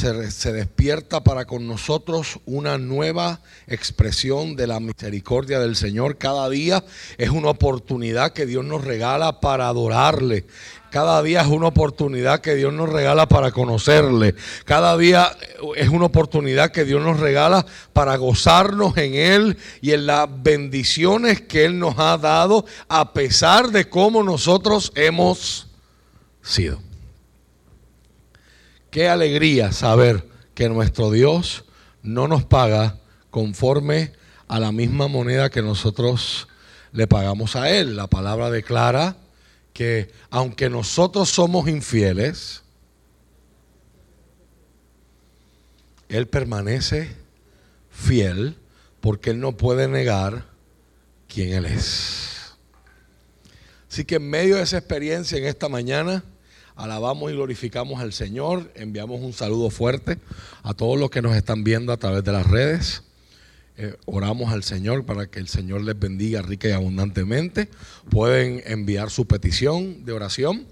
se, despierta para con nosotros una nueva expresión de la misericordia del Señor. Cada día es una oportunidad que Dios nos regala para adorarle. Cada día es una oportunidad que Dios nos regala para conocerle. Cada día es una oportunidad que Dios nos regala para gozarnos en Él y en las bendiciones que Él nos ha dado a pesar de cómo nosotros hemos sido. Qué alegría saber que nuestro Dios no nos paga conforme a la misma moneda que nosotros le pagamos a Él. La palabra declara que aunque nosotros somos infieles, Él permanece fiel porque Él no puede negar quién Él es. Así que en medio de esa experiencia en esta mañana, alabamos y glorificamos al Señor, enviamos un saludo fuerte a todos los que nos están viendo a través de las redes. Eh, oramos al Señor para que el Señor les bendiga rica y abundantemente. Pueden enviar su petición de oración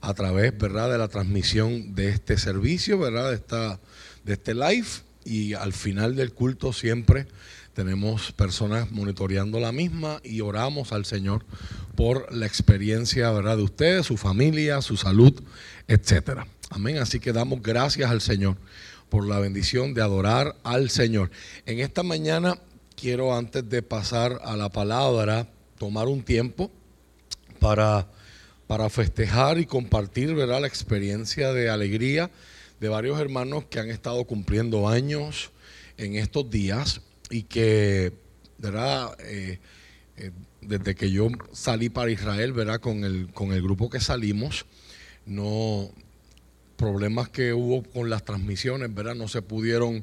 a través, ¿verdad?, de la transmisión de este servicio, ¿verdad?, de, esta, de este live. Y al final del culto siempre tenemos personas monitoreando la misma y oramos al Señor por la experiencia, ¿verdad?, de ustedes, su familia, su salud, etcétera. Amén. Así que damos gracias al Señor por la bendición de adorar al Señor. En esta mañana quiero, antes de pasar a la palabra, tomar un tiempo para, para festejar y compartir ¿verdad? la experiencia de alegría de varios hermanos que han estado cumpliendo años en estos días y que, ¿verdad? Eh, eh, desde que yo salí para Israel, ¿verdad? Con el, con el grupo que salimos, no, problemas que hubo con las transmisiones, ¿verdad? No se pudieron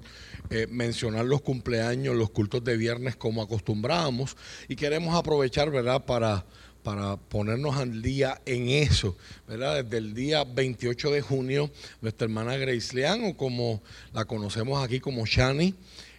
eh, mencionar los cumpleaños, los cultos de viernes como acostumbrábamos y queremos aprovechar, ¿verdad? Para, para ponernos al día en eso, ¿verdad? Desde el día 28 de junio, nuestra hermana Grace Leán, o como la conocemos aquí como Shani,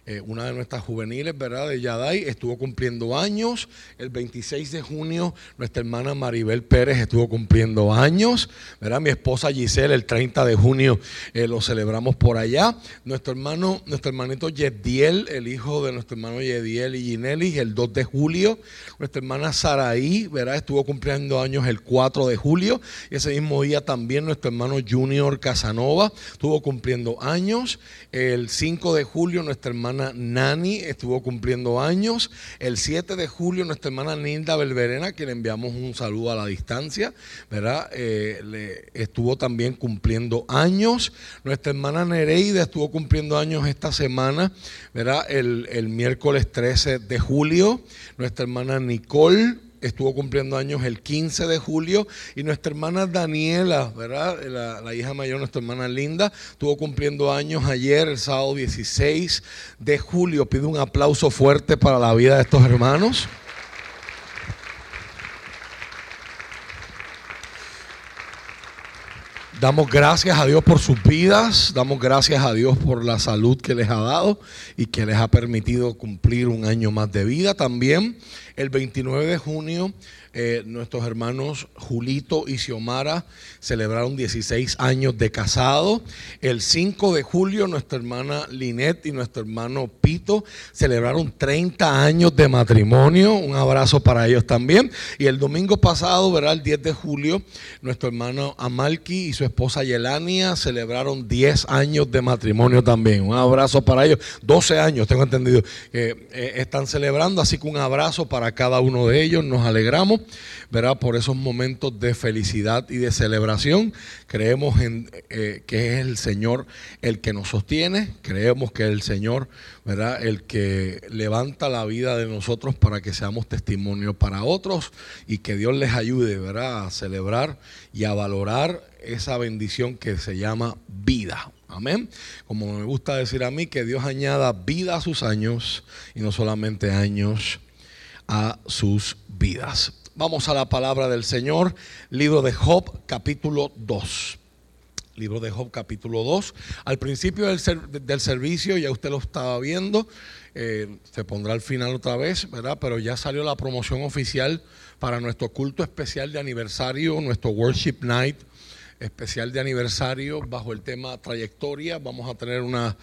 eh, una de nuestras juveniles, ¿verdad? De Yaday, estuvo cumpliendo años. El 26 de junio, nuestra hermana Maribel Pérez estuvo cumpliendo años, ¿verdad? Mi esposa Giselle, el 30 de junio eh, lo celebramos por allá. Nuestro hermano, nuestro hermanito Yediel, el hijo de nuestro hermano Yediel y Ginelli, el 2 de julio. Nuestra hermana Saraí, ¿verdad? Estuvo cumpliendo años el 4 de julio. Y ese mismo día también nuestro hermano Junior Casanova estuvo cumpliendo años. El 5 de julio, nuestra hermana Nani estuvo cumpliendo años. El 7 de julio, nuestra hermana Nilda Belverena, que le enviamos un saludo a la distancia, ¿verdad? Eh, le estuvo también cumpliendo años. Nuestra hermana Nereida estuvo cumpliendo años esta semana, ¿verdad? El, el miércoles 13 de julio. Nuestra hermana Nicole estuvo cumpliendo años el 15 de julio y nuestra hermana Daniela, ¿verdad? La, hija mayor, nuestra hermana Linda, estuvo cumpliendo años ayer, el sábado 16 de julio. Pido un aplauso fuerte para la vida de estos hermanos. Damos gracias a Dios por sus vidas, damos gracias a Dios por la salud que les ha dado y que les ha permitido cumplir un año más de vida también. El 29 de junio eh, nuestros hermanos Julito y Xiomara celebraron 16 años de casado. El 5 de julio nuestra hermana Linet y nuestro hermano Pito celebraron 30 años de matrimonio. Un abrazo para ellos también. Y el domingo pasado, ¿verdad? el 10 de julio, nuestro hermano Amalki y su esposa Yelania celebraron 10 años de matrimonio también. Un abrazo para ellos. 12 años, tengo entendido, que eh, están celebrando. Así que un abrazo para cada uno de ellos. Nos alegramos. Por esos momentos de felicidad y de celebración. Creemos en, eh, que es el Señor el que nos sostiene, creemos que es el Señor, ¿verdad? El que levanta la vida de nosotros para que seamos testimonio para otros y que Dios les ayude, ¿verdad? A celebrar y a valorar esa bendición que se llama vida. Amén. Como me gusta decir a mí, que Dios añada vida a sus años y no solamente años a sus vidas. Vamos a la palabra del Señor, libro de Job, capítulo 2. Libro de Job, capítulo 2. Al principio del, servicio, ya usted lo estaba viendo, eh, se pondrá al final otra vez, ¿verdad? Pero ya salió la promoción oficial para nuestro culto especial de aniversario, nuestro Worship Night especial de aniversario bajo el tema trayectoria. Vamos a tener una,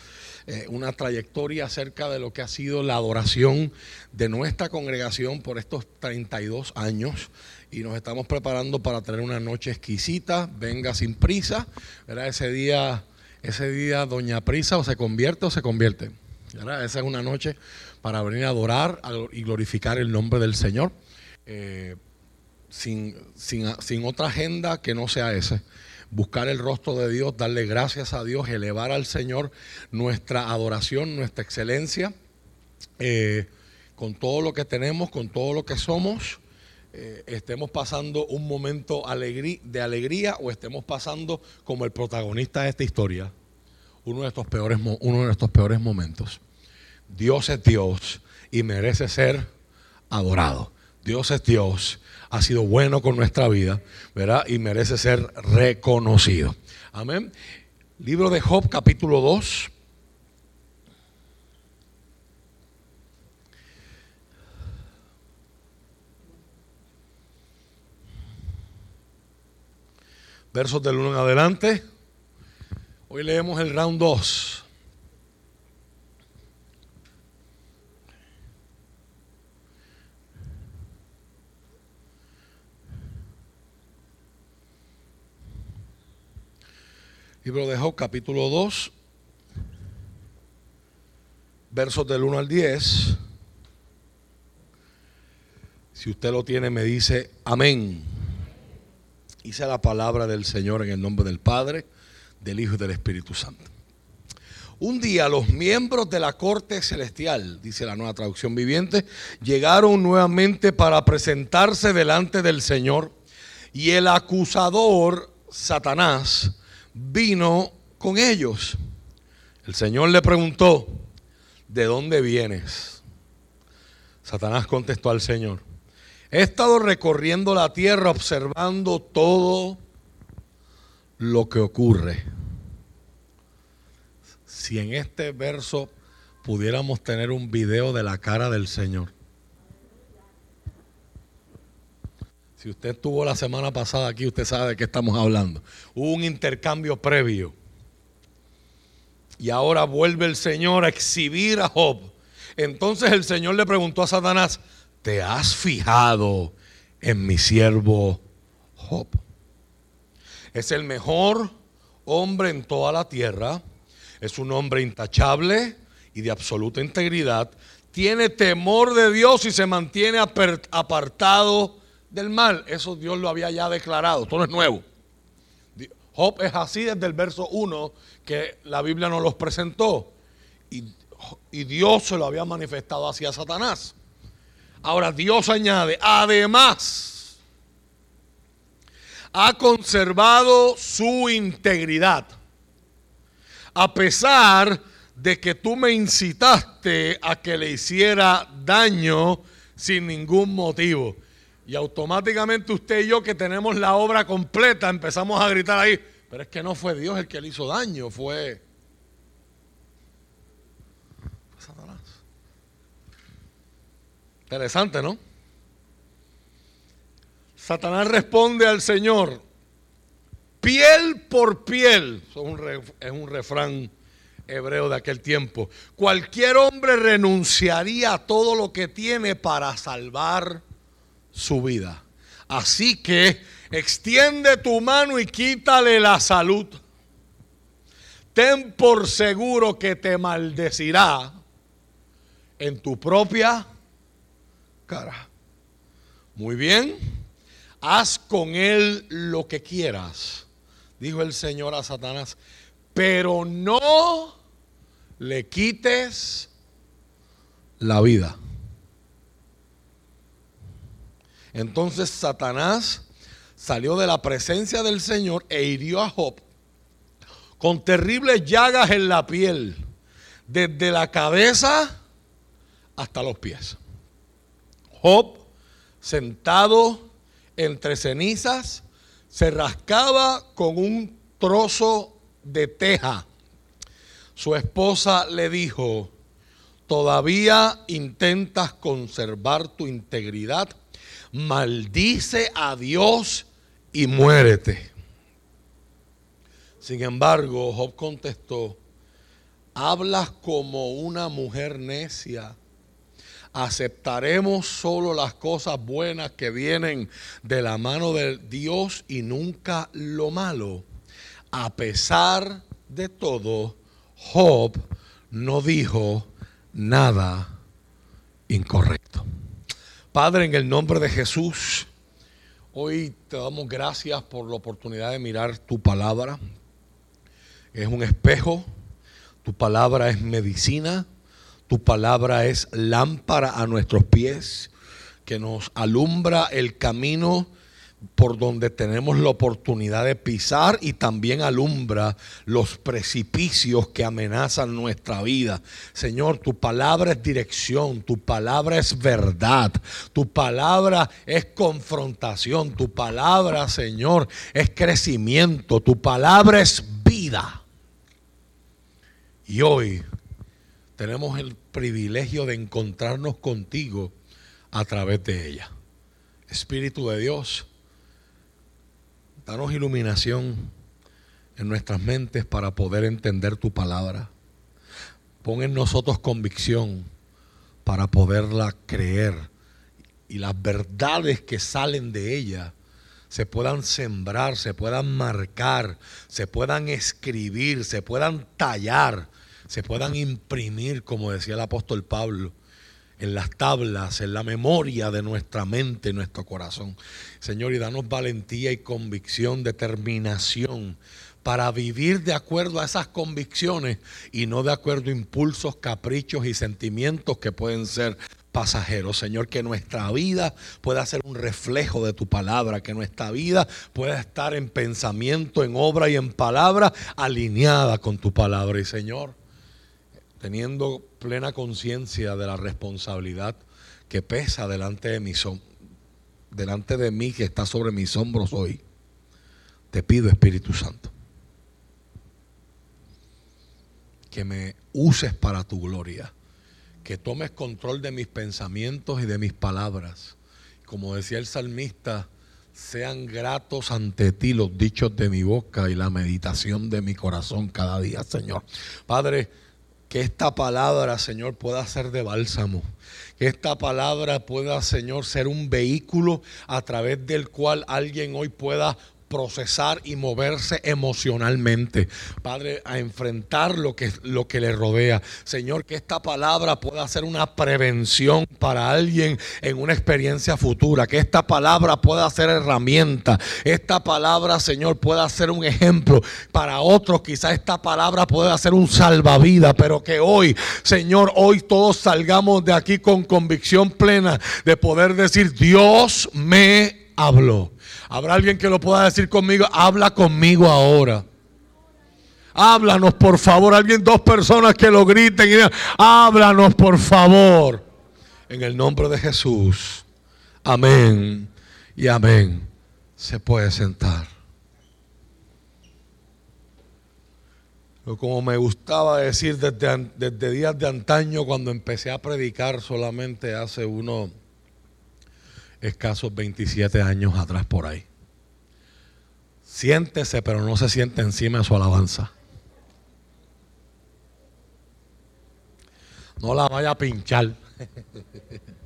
eh, una trayectoria acerca de lo que ha sido la adoración de nuestra congregación por estos 32 años y nos estamos preparando para tener una noche exquisita. Venga sin prisa, ¿verdad? Ese día, ese día Doña Prisa o se convierte o se convierte. Esa es una noche para venir a adorar y glorificar el nombre del Señor. Eh, sin, sin, sin otra agenda que no sea ese buscar el rostro de Dios, darle gracias a Dios, elevar al Señor nuestra adoración, nuestra excelencia, eh, con todo lo que tenemos, con todo lo que somos. Eh, estemos pasando un momento de alegría o estemos pasando como el protagonista de esta historia, uno de estos peores, uno de nuestros peores momentos. Dios es Dios y merece ser adorado. Dios es Dios ha sido bueno con nuestra vida, ¿verdad? Y merece ser reconocido. Amén. Libro de Job, capítulo 2. Versos del 1 en adelante. Hoy leemos el round 2. Libro de Job, capítulo 2, versos del 1 al 10. Si usted lo tiene, me dice amén. Hice la palabra del Señor en el nombre del Padre, del Hijo y del Espíritu Santo. Un día los miembros de la corte celestial, dice la nueva traducción viviente, llegaron nuevamente para presentarse delante del Señor y el acusador, Satanás, vino con ellos. El Señor le preguntó, ¿de dónde vienes? Satanás contestó al Señor, he estado recorriendo la tierra observando todo lo que ocurre. Si en este verso pudiéramos tener un video de la cara del Señor. Si usted estuvo la semana pasada aquí, usted sabe de qué estamos hablando. Hubo un intercambio previo. Y ahora vuelve el Señor a exhibir a Job. Entonces el Señor le preguntó a Satanás, ¿te has fijado en mi siervo Job? Es el mejor hombre en toda la tierra. Es un hombre intachable y de absoluta integridad. Tiene temor de Dios y se mantiene apartado del mal, eso Dios lo había ya declarado, esto no es nuevo. Job es así desde el verso 1 que la Biblia nos los presentó. Y, y Dios se lo había manifestado hacia Satanás. Ahora Dios añade, además, ha conservado su integridad. A pesar de que tú me incitaste a que le hiciera daño sin ningún motivo. Y automáticamente usted y yo que tenemos la obra completa empezamos a gritar ahí, pero es que no fue Dios el que le hizo daño, fue, Satanás. Interesante, ¿no? Satanás responde al Señor, piel por piel, es un, es un refrán hebreo de aquel tiempo, cualquier hombre renunciaría a todo lo que tiene para salvar su vida. Así que extiende tu mano y quítale la salud. Ten por seguro que te maldecirá en tu propia cara. Muy bien, haz con él lo que quieras, dijo el Señor a Satanás, pero no le quites la vida. Entonces Satanás salió de la presencia del Señor e hirió a Job con terribles llagas en la piel, desde la cabeza hasta los pies. Job, sentado entre cenizas, se rascaba con un trozo de teja. Su esposa le dijo, ¿todavía intentas conservar tu integridad? Maldice a Dios y muérete. Sin embargo, Job contestó, hablas como una mujer necia. Aceptaremos solo las cosas buenas que vienen de la mano de Dios y nunca lo malo. A pesar de todo, Job no dijo nada incorrecto. Padre, en el nombre de Jesús, hoy te damos gracias por la oportunidad de mirar tu palabra. Es un espejo, tu palabra es medicina, tu palabra es lámpara a nuestros pies, que nos alumbra el camino por donde tenemos la oportunidad de pisar y también alumbra los precipicios que amenazan nuestra vida. Señor, tu palabra es dirección, tu palabra es verdad, tu palabra es confrontación, tu palabra, Señor, es crecimiento, tu palabra es vida. Y hoy tenemos el privilegio de encontrarnos contigo a través de ella. Espíritu de Dios, Danos iluminación en nuestras mentes para poder entender tu palabra. Pon en nosotros convicción para poderla creer y las verdades que salen de ella se puedan sembrar, se puedan marcar, se puedan escribir, se puedan tallar, se puedan imprimir, como decía el apóstol Pablo en las tablas, en la memoria de nuestra mente, nuestro corazón. Señor, y danos valentía y convicción, determinación para vivir de acuerdo a esas convicciones y no de acuerdo a impulsos, caprichos y sentimientos que pueden ser pasajeros. Señor, que nuestra vida pueda ser un reflejo de tu palabra, que nuestra vida pueda estar en pensamiento, en obra y en palabra alineada con tu palabra. Y Señor, teniendo plena conciencia de la responsabilidad que pesa delante de, delante de mí, que está sobre mis hombros hoy, te pido Espíritu Santo, que me uses para tu gloria, que tomes control de mis pensamientos y de mis palabras. Como decía el salmista, sean gratos ante ti los dichos de mi boca y la meditación de mi corazón cada día, Señor. Padre, que esta palabra, Señor, pueda ser de bálsamo. Que esta palabra pueda, Señor, ser un vehículo a través del cual alguien hoy pueda procesar y moverse emocionalmente, Padre, a enfrentar lo que, lo que le rodea. Señor, que esta palabra pueda ser una prevención para alguien en una experiencia futura, que esta palabra pueda ser herramienta, esta palabra, Señor, pueda ser un ejemplo para otros, quizás esta palabra pueda ser un salvavidas, pero que hoy, Señor, hoy todos salgamos de aquí con convicción plena de poder decir, Dios me habló. Habrá alguien que lo pueda decir conmigo, habla conmigo ahora. Háblanos, por favor. Alguien, dos personas que lo griten y digan, háblanos, por favor. En el nombre de Jesús. Amén y amén. Se puede sentar. Como me gustaba decir desde, desde días de antaño, cuando empecé a predicar solamente hace uno escasos 27 años atrás por ahí. Siéntese, pero no se siente encima de su alabanza. No la vaya a pinchar.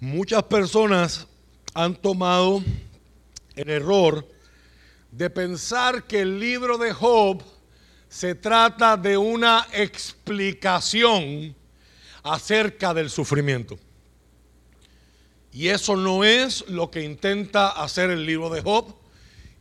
Muchas personas han tomado el error de pensar que el libro de Job se trata de una explicación acerca del sufrimiento. Y eso no es lo que intenta hacer el libro de Job.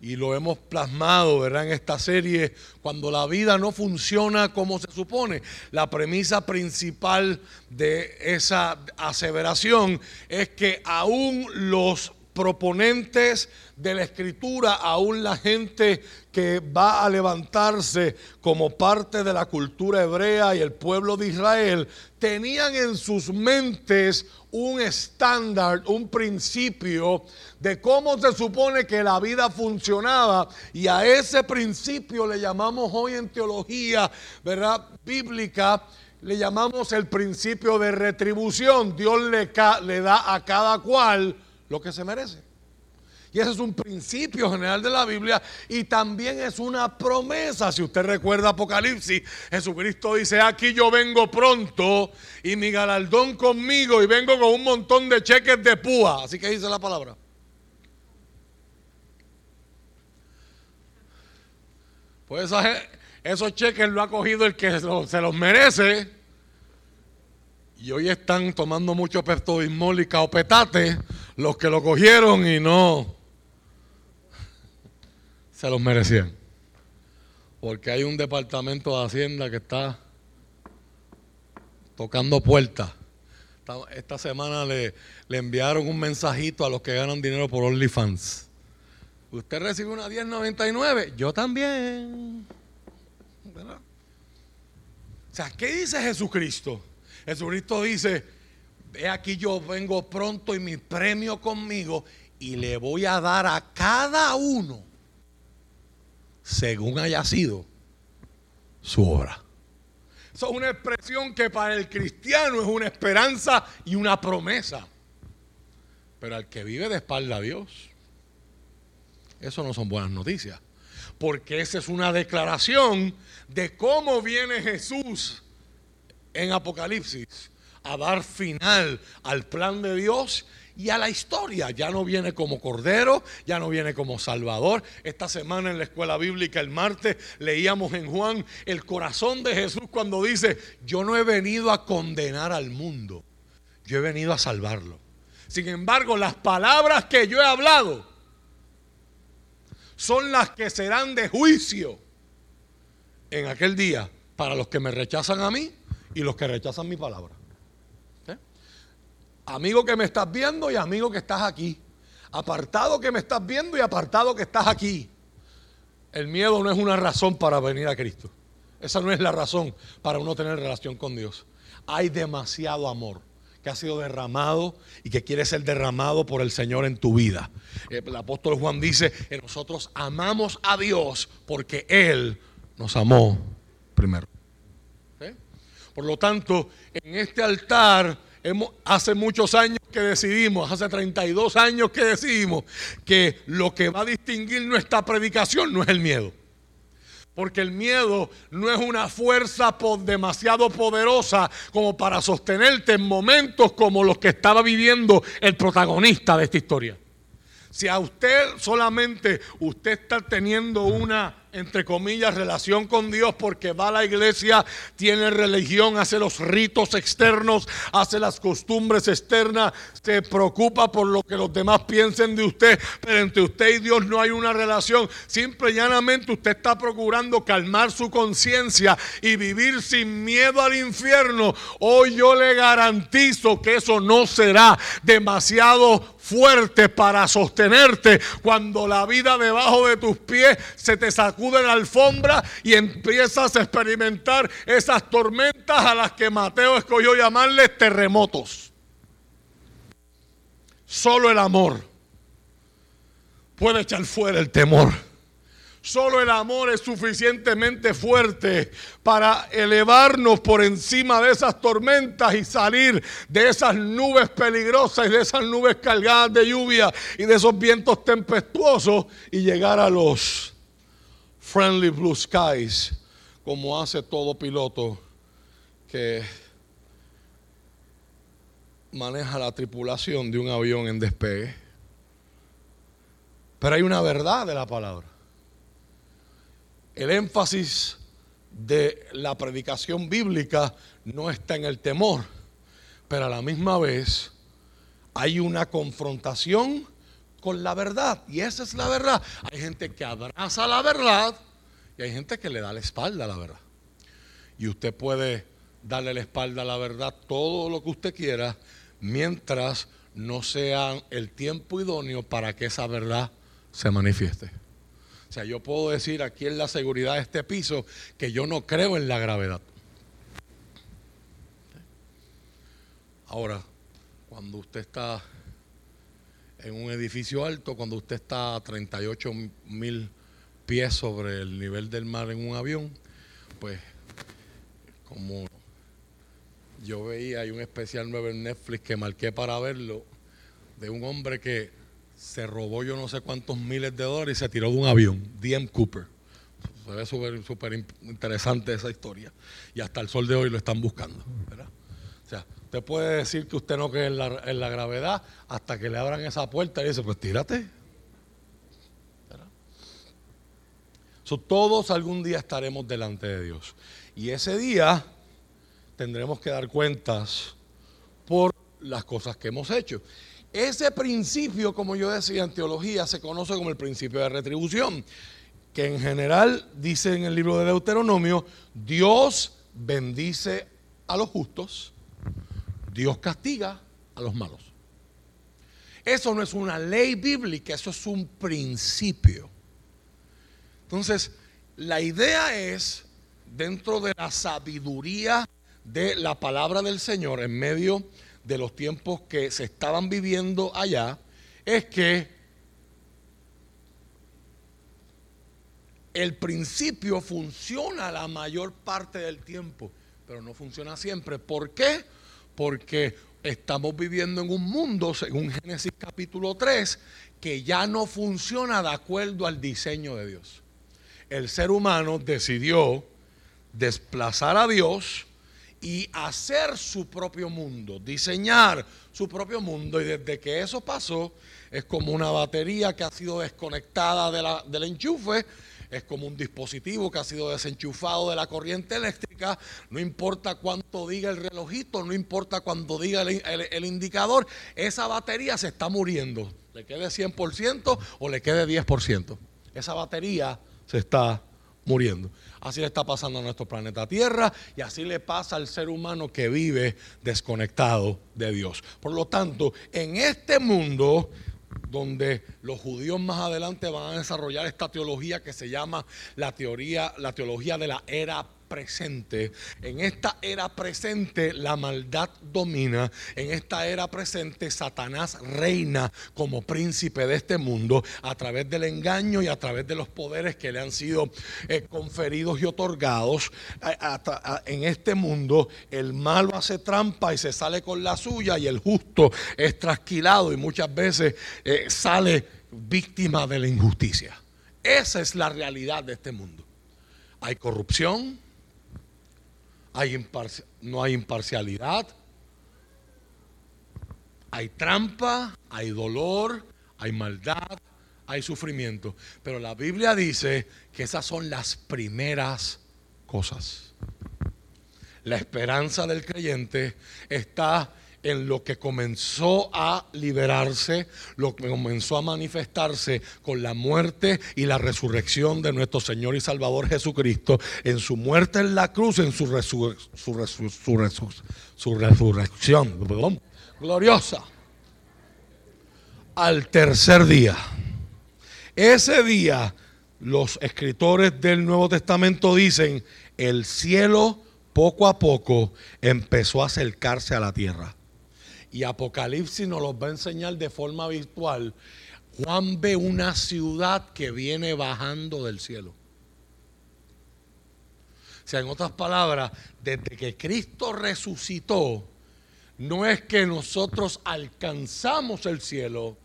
Y lo hemos plasmado, ¿verdad? En esta serie, cuando la vida no funciona como se supone. La premisa principal de esa aseveración es que aún los proponentes de la escritura, aún la gente que va a levantarse como parte de la cultura hebrea y el pueblo de Israel, tenían en sus mentes un estándar, un principio de cómo se supone que la vida funcionaba y a ese principio le llamamos hoy en teología, ¿verdad? Bíblica le llamamos el principio de retribución. Dios le, le da a cada cual lo que se merece. Y ese es un principio general de la Biblia y también es una promesa. Si usted recuerda Apocalipsis, Jesucristo dice, aquí yo vengo pronto y mi galardón conmigo y vengo con un montón de cheques de púa. Así que dice la palabra. Pues esos cheques lo ha cogido el que se los merece. Y hoy están tomando mucho peptodismol y caopetate los que lo cogieron y no se los merecían. Porque hay un departamento de Hacienda que está tocando puertas. Esta semana le, le, enviaron un mensajito a los que ganan dinero por OnlyFans. Usted recibe una 1099, yo también. O sea, ¿qué dice Jesucristo? Jesucristo dice, ve aquí yo vengo pronto y mi premio conmigo y le voy a dar a cada uno según haya sido su obra. Eso es una expresión que para el cristiano es una esperanza y una promesa. Pero al que vive de espalda a Dios, eso no son buenas noticias. Porque esa es una declaración de cómo viene Jesús en Apocalipsis a dar final al plan de Dios y a la historia. Ya no viene como Cordero, ya no viene como Salvador. Esta semana en la escuela bíblica, el martes, leíamos en Juan el corazón de Jesús cuando dice, yo no he venido a condenar al mundo, yo he venido a salvarlo. Sin embargo, las palabras que yo he hablado son las que serán de juicio en aquel día para los que me rechazan a mí y los que rechazan mi palabra. Amigo que me estás viendo y amigo que estás aquí. Apartado que me estás viendo y apartado que estás aquí. El miedo no es una razón para venir a Cristo. Esa no es la razón para uno tener relación con Dios. Hay demasiado amor que ha sido derramado y que quiere ser derramado por el Señor en tu vida. El apóstol Juan dice que nosotros amamos a Dios porque Él nos amó primero. Por lo tanto, en este altar hace muchos años que decidimos, hace 32 años que decidimos que lo que va a distinguir nuestra predicación no es el miedo. Porque el miedo no es una fuerza demasiado poderosa como para sostenerte en momentos como los que estaba viviendo el protagonista de esta historia. Si a usted solamente usted está teniendo una entre comillas, relación con Dios porque va a la iglesia, tiene religión, hace los ritos externos, hace las costumbres externas, se preocupa por lo que los demás piensen de usted, pero entre usted y Dios no hay una relación. Simple y llanamente usted está procurando calmar su conciencia y vivir sin miedo al infierno. Hoy yo le garantizo que eso no será demasiado fuerte para sostenerte cuando la vida debajo de tus pies se te sacude en la alfombra y empiezas a experimentar esas tormentas a las que Mateo escogió llamarles terremotos. Solo el amor puede echar fuera el temor. Solo el amor es suficientemente fuerte para elevarnos por encima de esas tormentas y salir de esas nubes peligrosas y de esas nubes cargadas de lluvia y de esos vientos tempestuosos y llegar a los friendly blue skies como hace todo piloto que maneja la tripulación de un avión en despegue. Pero hay una verdad de la palabra el énfasis de la predicación bíblica no está en el temor, pero a la misma vez hay una confrontación con la verdad. Y esa es la verdad. Hay gente que abraza la verdad y hay gente que le da la espalda a la verdad. Y usted puede darle la espalda a la verdad todo lo que usted quiera mientras no sea el tiempo idóneo para que esa verdad se manifieste. Sea, yo puedo decir aquí en la seguridad de este piso que yo no creo en la gravedad. Ahora, cuando usted está en un edificio alto, cuando usted está a 38 mil pies sobre el nivel del mar en un avión, pues como yo veía, hay un especial nuevo en Netflix que marqué para verlo, de un hombre que se robó yo no sé cuántos miles de dólares y se tiró de un avión, DM Cooper. Se ve súper interesante esa historia. Y hasta el sol de hoy lo están buscando. O sea, usted puede decir que usted no cree en la, en la gravedad hasta que le abran esa puerta y dice, pues tírate. todos algún día estaremos delante de Dios. Y ese día tendremos que dar cuentas por las cosas que hemos hecho. Ese principio, como yo decía en teología, se conoce como el principio de retribución, que en general dice en el libro de Deuteronomio, Dios bendice a los justos, Dios castiga a los malos. Eso no es una ley bíblica, eso es un principio. Entonces, la idea es, dentro de la sabiduría de la palabra del Señor, en medio de los tiempos que se estaban viviendo allá, es que el principio funciona la mayor parte del tiempo, pero no funciona siempre. ¿Por qué? Porque estamos viviendo en un mundo, según Génesis capítulo 3, que ya no funciona de acuerdo al diseño de Dios el ser humano decidió desplazar a Dios y hacer su propio mundo, diseñar su propio mundo. Y desde que eso pasó, es como una batería que ha sido desconectada del enchufe, es como un dispositivo que ha sido desenchufado de la corriente eléctrica, no importa cuánto diga el relojito, no importa cuánto diga el, el indicador, esa batería se está muriendo. Le quede 100% o le quede 10%. Esa batería se está muriendo. Así le está pasando a nuestro planeta Tierra y así le pasa al ser humano que vive desconectado de Dios. Por lo tanto, en este mundo donde los judíos más adelante van a desarrollar esta teología que se llama la teoría, la teología de la era presente. En esta era presente la maldad domina. En esta era presente Satanás reina como príncipe de este mundo a través del engaño y a través de los poderes que le han sido eh, conferidos y otorgados. en este mundo el malo hace trampa y se sale con la suya y el justo es trasquilado y muchas veces eh, sale víctima de la injusticia. Esa es la realidad de este mundo. Hay corrupción, no hay imparcialidad, hay trampa, hay dolor, hay maldad, hay sufrimiento. Pero la Biblia dice que esas son las primeras cosas. La esperanza del creyente está en lo que comenzó a liberarse, lo que comenzó a manifestarse con la muerte y la resurrección de nuestro Señor y Salvador Jesucristo, en su muerte en la cruz, en su, su, resurrección gloriosa, al tercer día. Ese día los escritores del Nuevo Testamento dicen, el cielo poco a poco empezó a acercarse a la tierra y Apocalipsis nos los va a enseñar de forma virtual, Juan ve una ciudad que viene bajando del cielo. O sea, en otras palabras, desde que Cristo resucitó, no es que nosotros alcanzamos el cielo,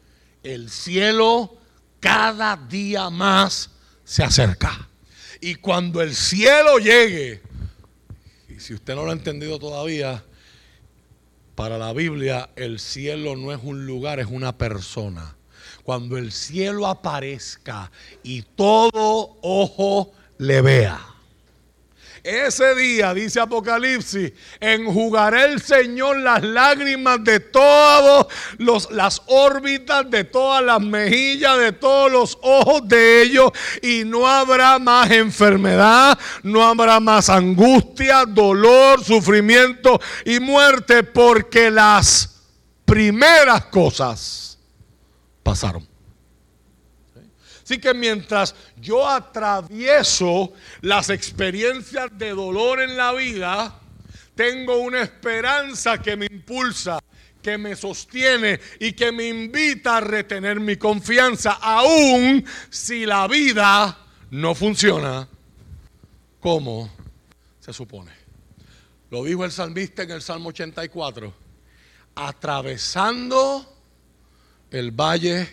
el cielo cada día más se acerca. Y cuando el cielo llegue, y si usted no lo ha entendido todavía, para la Biblia el cielo no es un lugar, es una persona. Cuando el cielo aparezca y todo ojo le vea ese día, dice Apocalipsis, enjugaré el Señor las lágrimas de todas las órbitas, de todas las mejillas, de todos los ojos de ellos. Y no habrá más enfermedad, no habrá más angustia, dolor, sufrimiento y muerte, porque las primeras cosas pasaron. Así que mientras yo atravieso las experiencias de dolor en la vida, tengo una esperanza que me impulsa, que me sostiene y que me invita a retener mi confianza, aun si la vida no funciona como se supone. Lo dijo el salmista en el Salmo 84. Atravesando el valle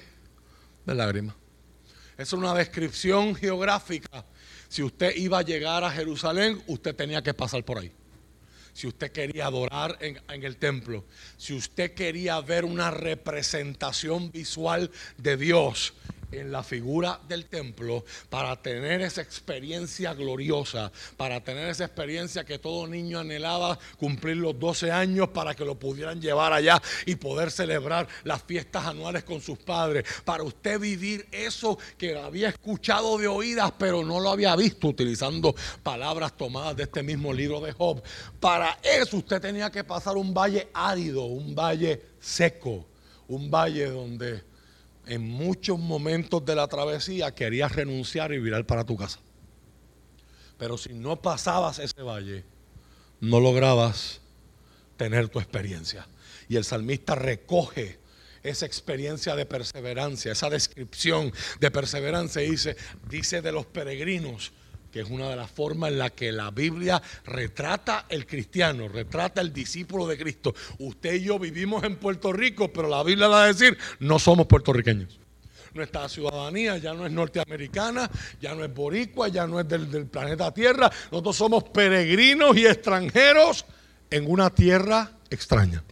de lágrimas. Es una descripción geográfica. Si usted iba a llegar a Jerusalén, usted tenía que pasar por ahí. Si usted quería adorar en, el templo, si usted quería ver una representación visual de Dios, en la figura del templo para tener esa experiencia gloriosa, para tener esa experiencia que todo niño anhelaba cumplir los 12 años para que lo pudieran llevar allá y poder celebrar las fiestas anuales con sus padres, para usted vivir eso que había escuchado de oídas pero no lo había visto utilizando palabras tomadas de este mismo libro de Job. Para eso usted tenía que pasar un valle árido, un valle seco, un valle donde en muchos momentos de la travesía querías renunciar y virar para tu casa. Pero si no pasabas ese valle, no lograbas tener tu experiencia. Y el salmista recoge esa experiencia de perseverancia, esa descripción de perseverancia. dice, dice de los peregrinos, que es una de las formas en la que la Biblia retrata el cristiano, retrata el discípulo de Cristo. Usted y yo vivimos en Puerto Rico, pero la Biblia va a decir, no somos puertorriqueños. Nuestra ciudadanía ya no es norteamericana, ya no es boricua, ya no es del, planeta Tierra. Nosotros somos peregrinos y extranjeros en una tierra extraña.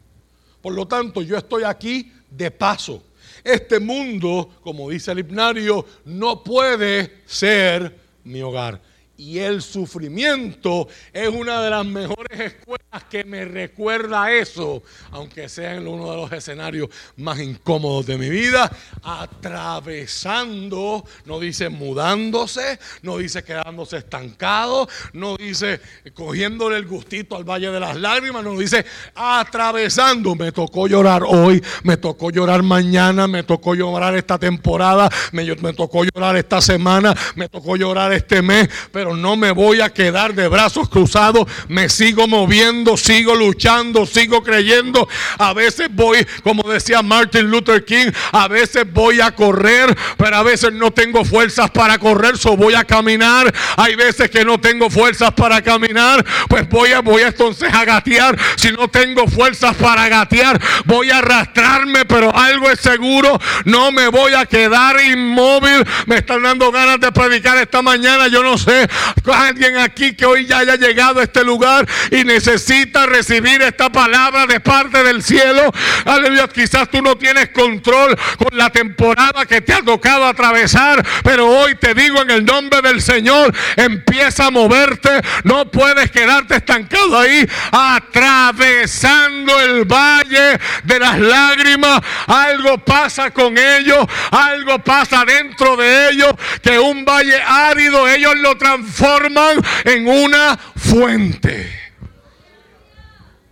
Por lo tanto, yo estoy aquí de paso. Este mundo, como dice el hipnario, no puede ser mi hogar. Y el sufrimiento es una de las mejores escuelas que me recuerda eso, aunque sea en uno de los escenarios más incómodos de mi vida, atravesando, no dice mudándose, no dice quedándose estancado, no dice cogiéndole el gustito al Valle de las Lágrimas, no dice atravesando. Me tocó llorar hoy, me tocó llorar mañana, me tocó llorar esta temporada, me, me tocó llorar esta semana, me tocó llorar este mes, pero pero no me voy a quedar de brazos cruzados. Me sigo moviendo, sigo luchando, sigo creyendo. A veces voy, como decía Martin Luther King, a veces voy a correr, pero a veces no tengo fuerzas para correr, so voy a caminar. Hay veces que no tengo fuerzas para caminar, pues voy a, voy a entonces a gatear. Si no tengo fuerzas para gatear, voy a arrastrarme, pero algo es seguro, no me voy a quedar inmóvil. Me están dando ganas de predicar esta mañana, yo no sé Alguien aquí que hoy ya haya llegado a este lugar y necesita recibir esta palabra de parte del cielo. Aleluya, quizás tú no tienes control con la temporada que te ha tocado atravesar, pero hoy te digo en el nombre del Señor, empieza a moverte. No puedes quedarte estancado ahí atravesando el valle de las lágrimas. Algo pasa con ellos, algo pasa dentro de ellos, que un valle árido ellos lo transforman en una fuente.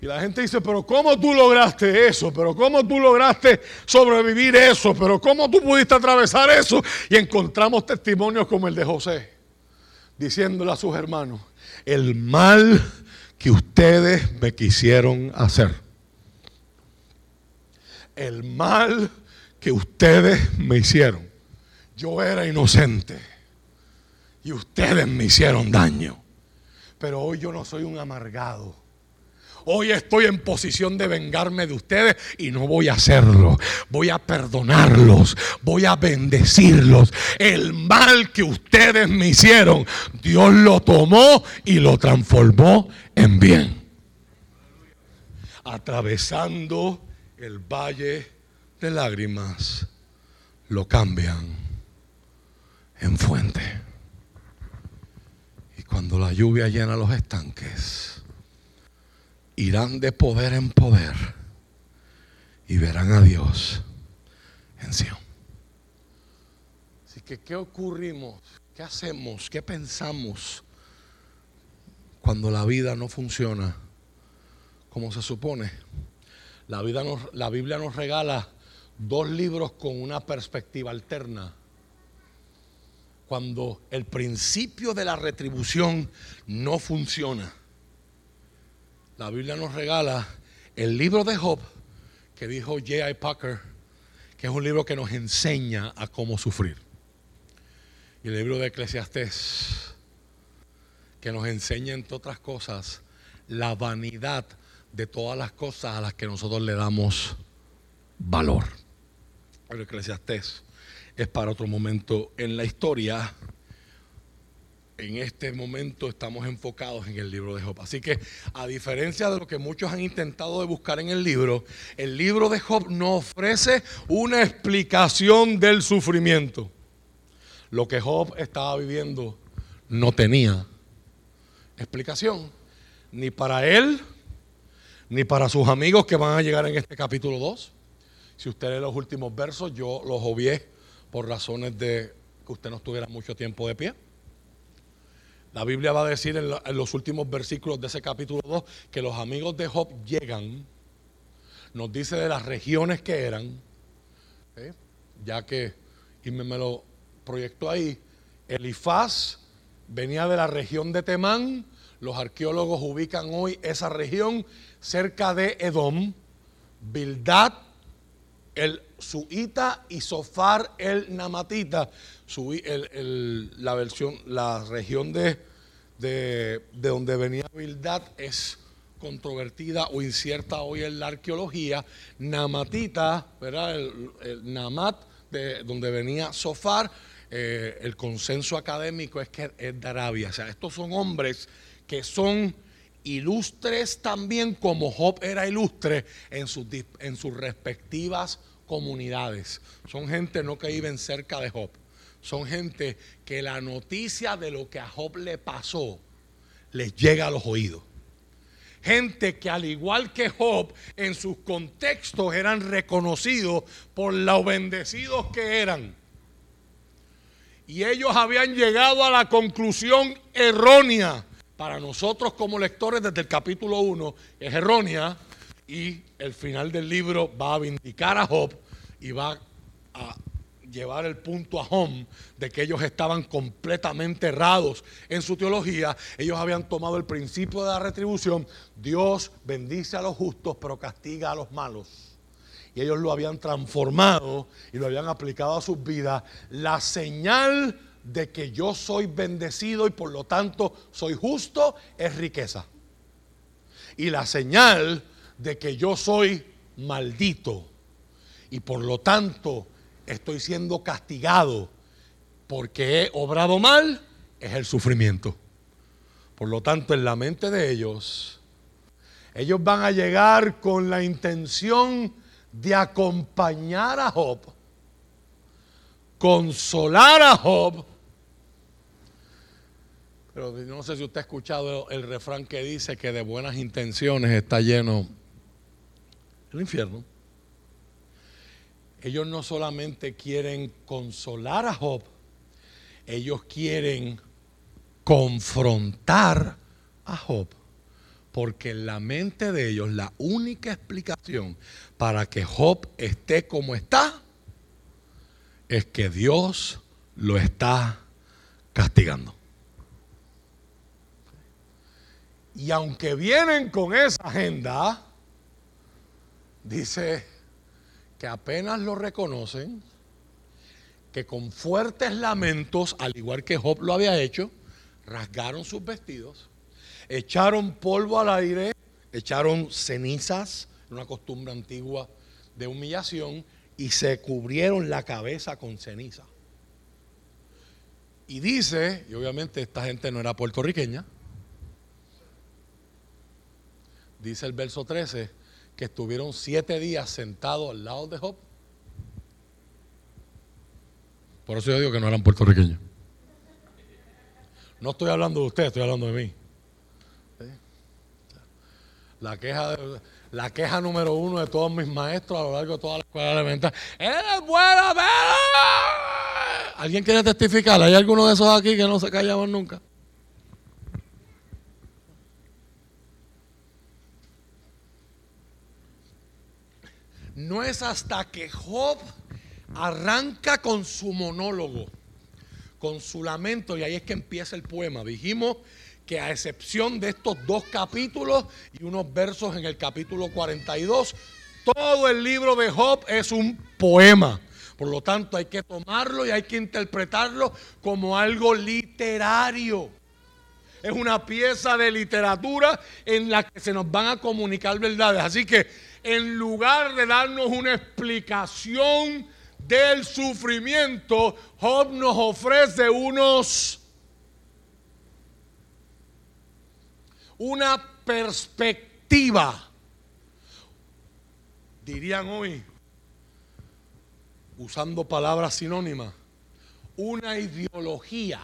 Y la gente dice, pero ¿cómo tú lograste eso? ¿Pero cómo tú lograste sobrevivir eso? ¿Pero cómo tú pudiste atravesar eso? Y encontramos testimonios como el de José, diciéndole a sus hermanos, el mal que ustedes me quisieron hacer. El mal que ustedes me hicieron. Yo era inocente y ustedes me hicieron daño. Pero hoy yo no soy un amargado. Hoy estoy en posición de vengarme de ustedes y no voy a hacerlo. Voy a perdonarlos, voy a bendecirlos. El mal que ustedes me hicieron, Dios lo tomó y lo transformó en bien. Atravesando el valle de lágrimas, lo cambian en fuente. Cuando la lluvia llena los estanques, irán de poder en poder y verán a Dios en Sion. Así que, ¿qué ocurrimos? ¿Qué hacemos? ¿Qué pensamos cuando la vida no funciona como se supone? La, vida la Biblia nos regala dos libros con una perspectiva alterna cuando el principio de la retribución no funciona. La Biblia nos regala el libro de Job que dijo J.I. Packer, que es un libro que nos enseña a cómo sufrir. Y el libro de Eclesiastés, que nos enseña, entre otras cosas, la vanidad de todas las cosas a las que nosotros le damos valor. El Eclesiastés es para otro momento en la historia. En este momento estamos enfocados en el libro de Job. Así que a diferencia de lo que muchos han intentado de buscar en el libro, el libro de Job no ofrece una explicación del sufrimiento. Lo que Job estaba viviendo no tenía explicación, ni para él, ni para sus amigos que van a llegar en este capítulo 2. Si usted lee los últimos versos, yo los obvié por razones de que usted no estuviera mucho tiempo de pie. La Biblia va a decir en, los últimos versículos de ese capítulo 2 que los amigos de Job llegan, nos dice de las regiones que eran, ¿eh? ya que, y me, me lo proyectó ahí, Elifaz venía de la región de Temán, los arqueólogos ubican hoy esa región cerca de Edom, Bildad, el Suita y Sofar el Namatita, la versión, la región de, de, donde venía Bildad es controvertida o incierta hoy en la arqueología. Namatita, ¿verdad? El, Namat, de donde venía Sofar, eh, el consenso académico es que es de Arabia. O sea, estos son hombres que son ilustres también como Job era ilustre en sus, en sus respectivas comunidades. Son gente no que viven cerca de Job. Son gente que la noticia de lo que a Job le pasó les llega a los oídos. Gente que al igual que Job en sus contextos eran reconocidos por lo bendecidos que eran. Y ellos habían llegado a la conclusión errónea para nosotros como lectores desde el capítulo 1 es errónea y el final del libro va a vindicar a Job y va a llevar el punto a home de que ellos estaban completamente errados en su teología. Ellos habían tomado el principio de la retribución. Dios bendice a los justos, pero castiga a los malos. Y ellos lo habían transformado y lo habían aplicado a sus vidas. La señal de que yo soy bendecido y por lo tanto soy justo es riqueza. Y la señal de que yo soy maldito y por lo tanto estoy siendo castigado porque he obrado mal es el sufrimiento. Por lo tanto, en la mente de ellos, ellos van a llegar con la intención de acompañar a Job, consolar a Job pero no sé si usted ha escuchado el refrán que dice que de buenas intenciones está lleno el infierno. Ellos no solamente quieren consolar a Job, ellos quieren confrontar a Job. Porque en la mente de ellos la única explicación para que Job esté como está es que Dios lo está castigando. Y aunque vienen con esa agenda, dice que apenas lo reconocen, que con fuertes lamentos, al igual que Job lo había hecho, rasgaron sus vestidos, echaron polvo al aire, echaron cenizas, una costumbre antigua de humillación, y se cubrieron la cabeza con ceniza. Y dice, y obviamente esta gente no era puertorriqueña, dice el verso 13, que estuvieron siete días sentados al lado de Job. Por eso yo digo que no eran puertorriqueños. No estoy hablando de ustedes, estoy hablando de mí. La queja, la queja número uno de todos mis maestros a lo largo de toda la escuela elemental. ¡Eres bueno, pero! ¿Alguien quiere testificar? ¿Hay alguno de esos aquí que no se callaban nunca? No es hasta que Job arranca con su monólogo, con su lamento, y ahí es que empieza el poema. Dijimos que a excepción de estos dos capítulos y unos versos en el capítulo 42, todo el libro de Job es un poema. Por lo tanto, hay que tomarlo y hay que interpretarlo como algo literario. es una pieza de literatura en la que se nos van a comunicar verdades. Así que en lugar de darnos una explicación del sufrimiento, Job nos ofrece unos una perspectiva. Dirían hoy, usando palabras sinónimas, una ideología,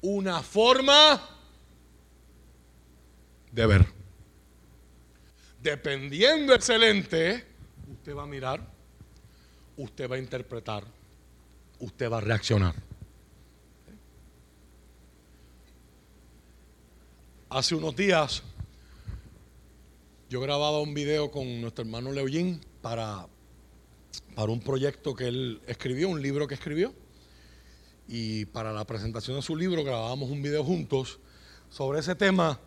una forma de ver. Dependiendo excelente, usted va a mirar, usted va a interpretar, usted va a reaccionar. Hace unos días yo grababa un video con nuestro hermano Leoyin para, para un proyecto que él escribió, un libro que escribió. Y para la presentación de su libro grabábamos un video juntos sobre ese tema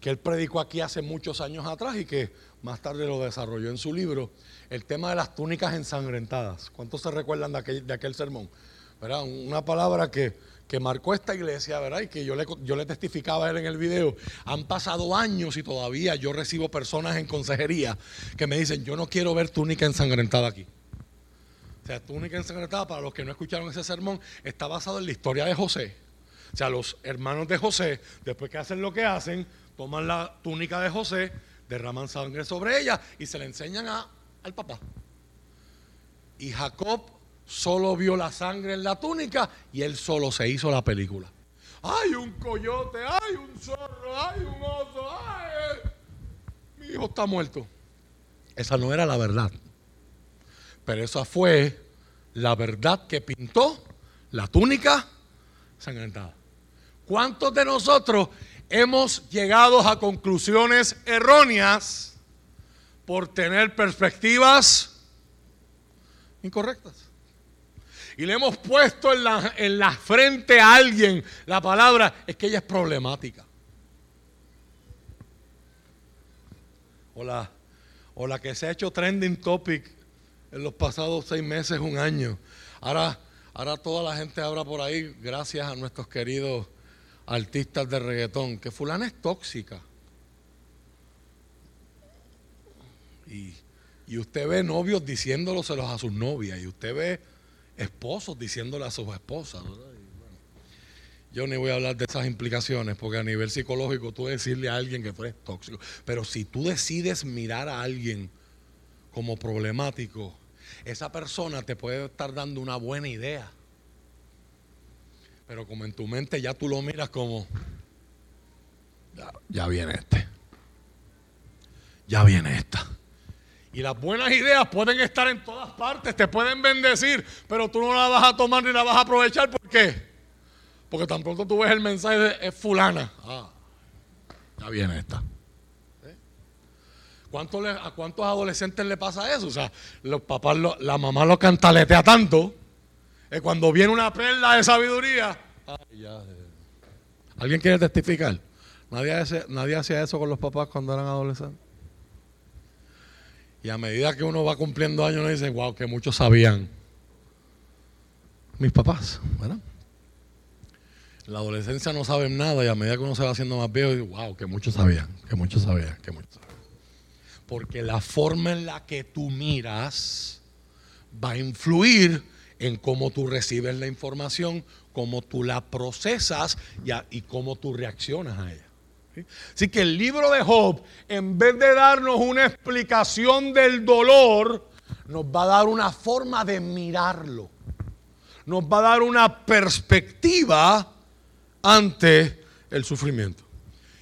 que él predicó aquí hace muchos años atrás y que más tarde lo desarrolló en su libro, el tema de las túnicas ensangrentadas. ¿Cuántos se recuerdan de aquel, de aquel sermón? ¿Verdad? Una palabra que, que marcó esta iglesia, ¿verdad? Y que yo le, yo le testificaba a él en el video. Han pasado años y todavía yo recibo personas en consejería que me dicen, yo no quiero ver túnica ensangrentada aquí. O sea, túnica ensangrentada, para los que no escucharon ese sermón, está basado en la historia de José. O sea, los hermanos de José, después que hacen lo que hacen, toman la túnica de José, derraman sangre sobre ella y se la enseñan a, al papá. Y Jacob solo vio la sangre en la túnica y él solo se hizo la película. Hay un coyote, hay un zorro, hay un oso, ay, mi hijo está muerto. Esa no era la verdad. Pero esa fue la verdad que pintó la túnica sangrentada. ¿Cuántos de nosotros hemos llegado a conclusiones erróneas por tener perspectivas incorrectas? y le hemos puesto en la, en la frente a alguien la palabra, es que ella es problemática. O la, o la que se ha hecho trending topic en los pasados seis meses, un año. Ahora, ahora toda la gente habla por ahí, gracias a nuestros queridos artistas de reggaetón, que fulana es tóxica. Y, y usted ve novios diciéndolos a sus novias, y usted ve esposos diciéndole a sus esposas. yo ni voy a hablar de esas implicaciones, porque a nivel psicológico tú decirle a alguien que tú eres tóxico, pero si tú decides mirar a alguien como problemático, esa persona te puede estar dando una buena idea. Pero como en tu mente ya tú lo miras como, ya, viene este, ya viene esta. Y las buenas ideas pueden estar en todas partes, te pueden bendecir, pero tú no la vas a tomar ni la vas a aprovechar. ¿Por qué? Porque tan pronto tú ves el mensaje de es fulana. Ah, ya viene esta. ¿Eh? ¿A cuántos adolescentes le pasa eso? O sea, los papás, la mamá lo cantaletea tanto, que cuando viene una perla de sabiduría, eh. ¿alguien quiere testificar? Nadie, nadie hacía eso con los papás cuando eran adolescentes. Y a medida que uno va cumpliendo años, uno dice, wow, que muchos sabían. Mis papás, ¿verdad? En la adolescencia no saben nada y a medida que uno se va haciendo más viejo, dice, wow, que muchos sabían, que muchos sabían, que muchos sabían. Porque la forma en la que tú miras va a influir en cómo tú recibes la información, cómo tú la procesas y, y cómo tú reaccionas a ella. Así que el libro de Job, en vez de darnos una explicación del dolor, nos va a dar una forma de mirarlo. Nos va a dar una perspectiva ante el sufrimiento.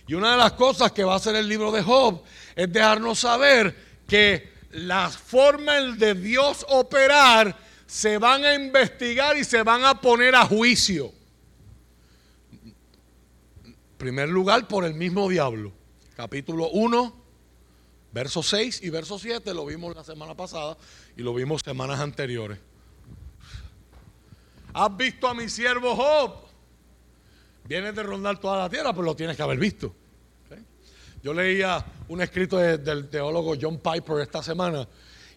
Y una de las cosas que va a hacer el libro de Job es dejarnos saber que las formas de Dios operar se van a investigar y se van a poner a juicio primer lugar, por el mismo diablo. Capítulo 1, verso 6 y verso 7 lo vimos la semana pasada y lo vimos semanas anteriores. ¿Has visto a mi siervo Job? Vienes de rondar toda la tierra, pues lo tienes que haber visto. Yo leía un escrito del teólogo John Piper esta semana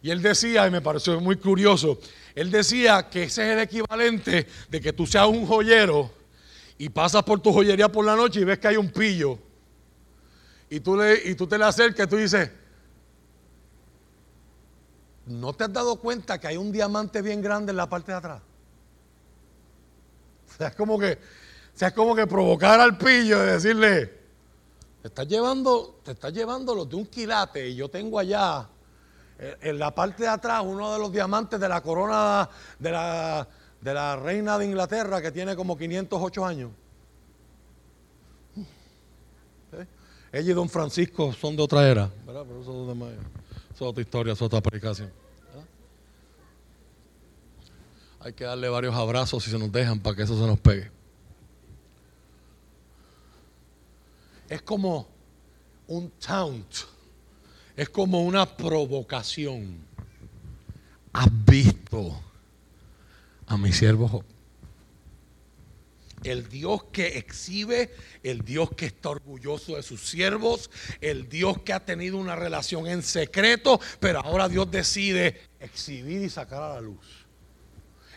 y él decía, y me pareció muy curioso, él decía que ese es el equivalente de que tú seas un joyero y pasas por tu joyería por la noche y ves que hay un pillo. Y tú, le, te le acercas y tú dices, ¿no te has dado cuenta que hay un diamante bien grande en la parte de atrás? O sea, es como que, o es como que provocar al pillo y decirle, te estás llevando, te estás llevando los de un quilate y yo tengo allá en la parte de atrás uno de los diamantes de la corona de la, de la reina de Inglaterra que tiene como 508 años. Ella y don Francisco son de otra era, ¿verdad? Pero eso, es otra historia, es otra predicación. Hay que darle varios abrazos si se nos dejan para que eso se nos pegue. Es como un taunt es como una provocación. ¿Has visto a mi siervo Job? El Dios que exhibe, el Dios que está orgulloso de sus siervos, el Dios que ha tenido una relación en secreto, pero ahora Dios decide exhibir y sacar a la luz.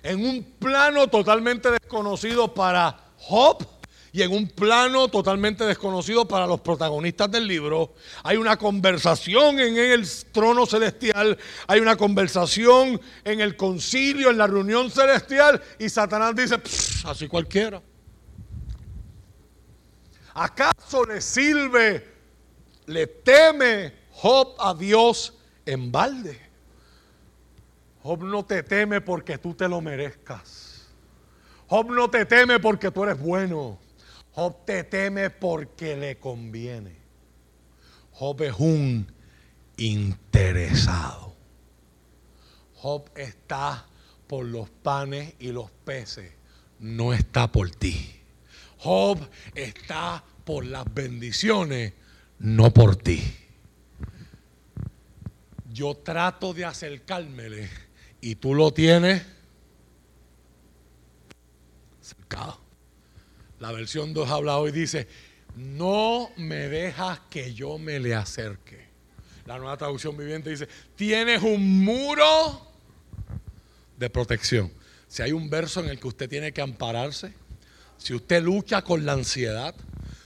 En un plano totalmente desconocido para Job, y en un plano totalmente desconocido para los protagonistas del libro, hay una conversación en el trono celestial, hay una conversación en el concilio, en la reunión celestial, y Satanás dice, así cualquiera. ¿Acaso le sirve, le teme Job a Dios en balde? Job no te teme porque tú te lo merezcas. Job no te teme porque tú eres bueno. Job te teme porque le conviene. Job es un interesado. Job está por los panes y los peces, no está por ti. Job está por las bendiciones, no por ti. Yo trato de acercármele y tú lo tienes cercado. La versión 2 habla hoy, dice, no me dejas que yo me le acerque. La nueva traducción viviente dice, tienes un muro de protección. Si hay un verso en el que usted tiene que ampararse, si usted lucha con la ansiedad,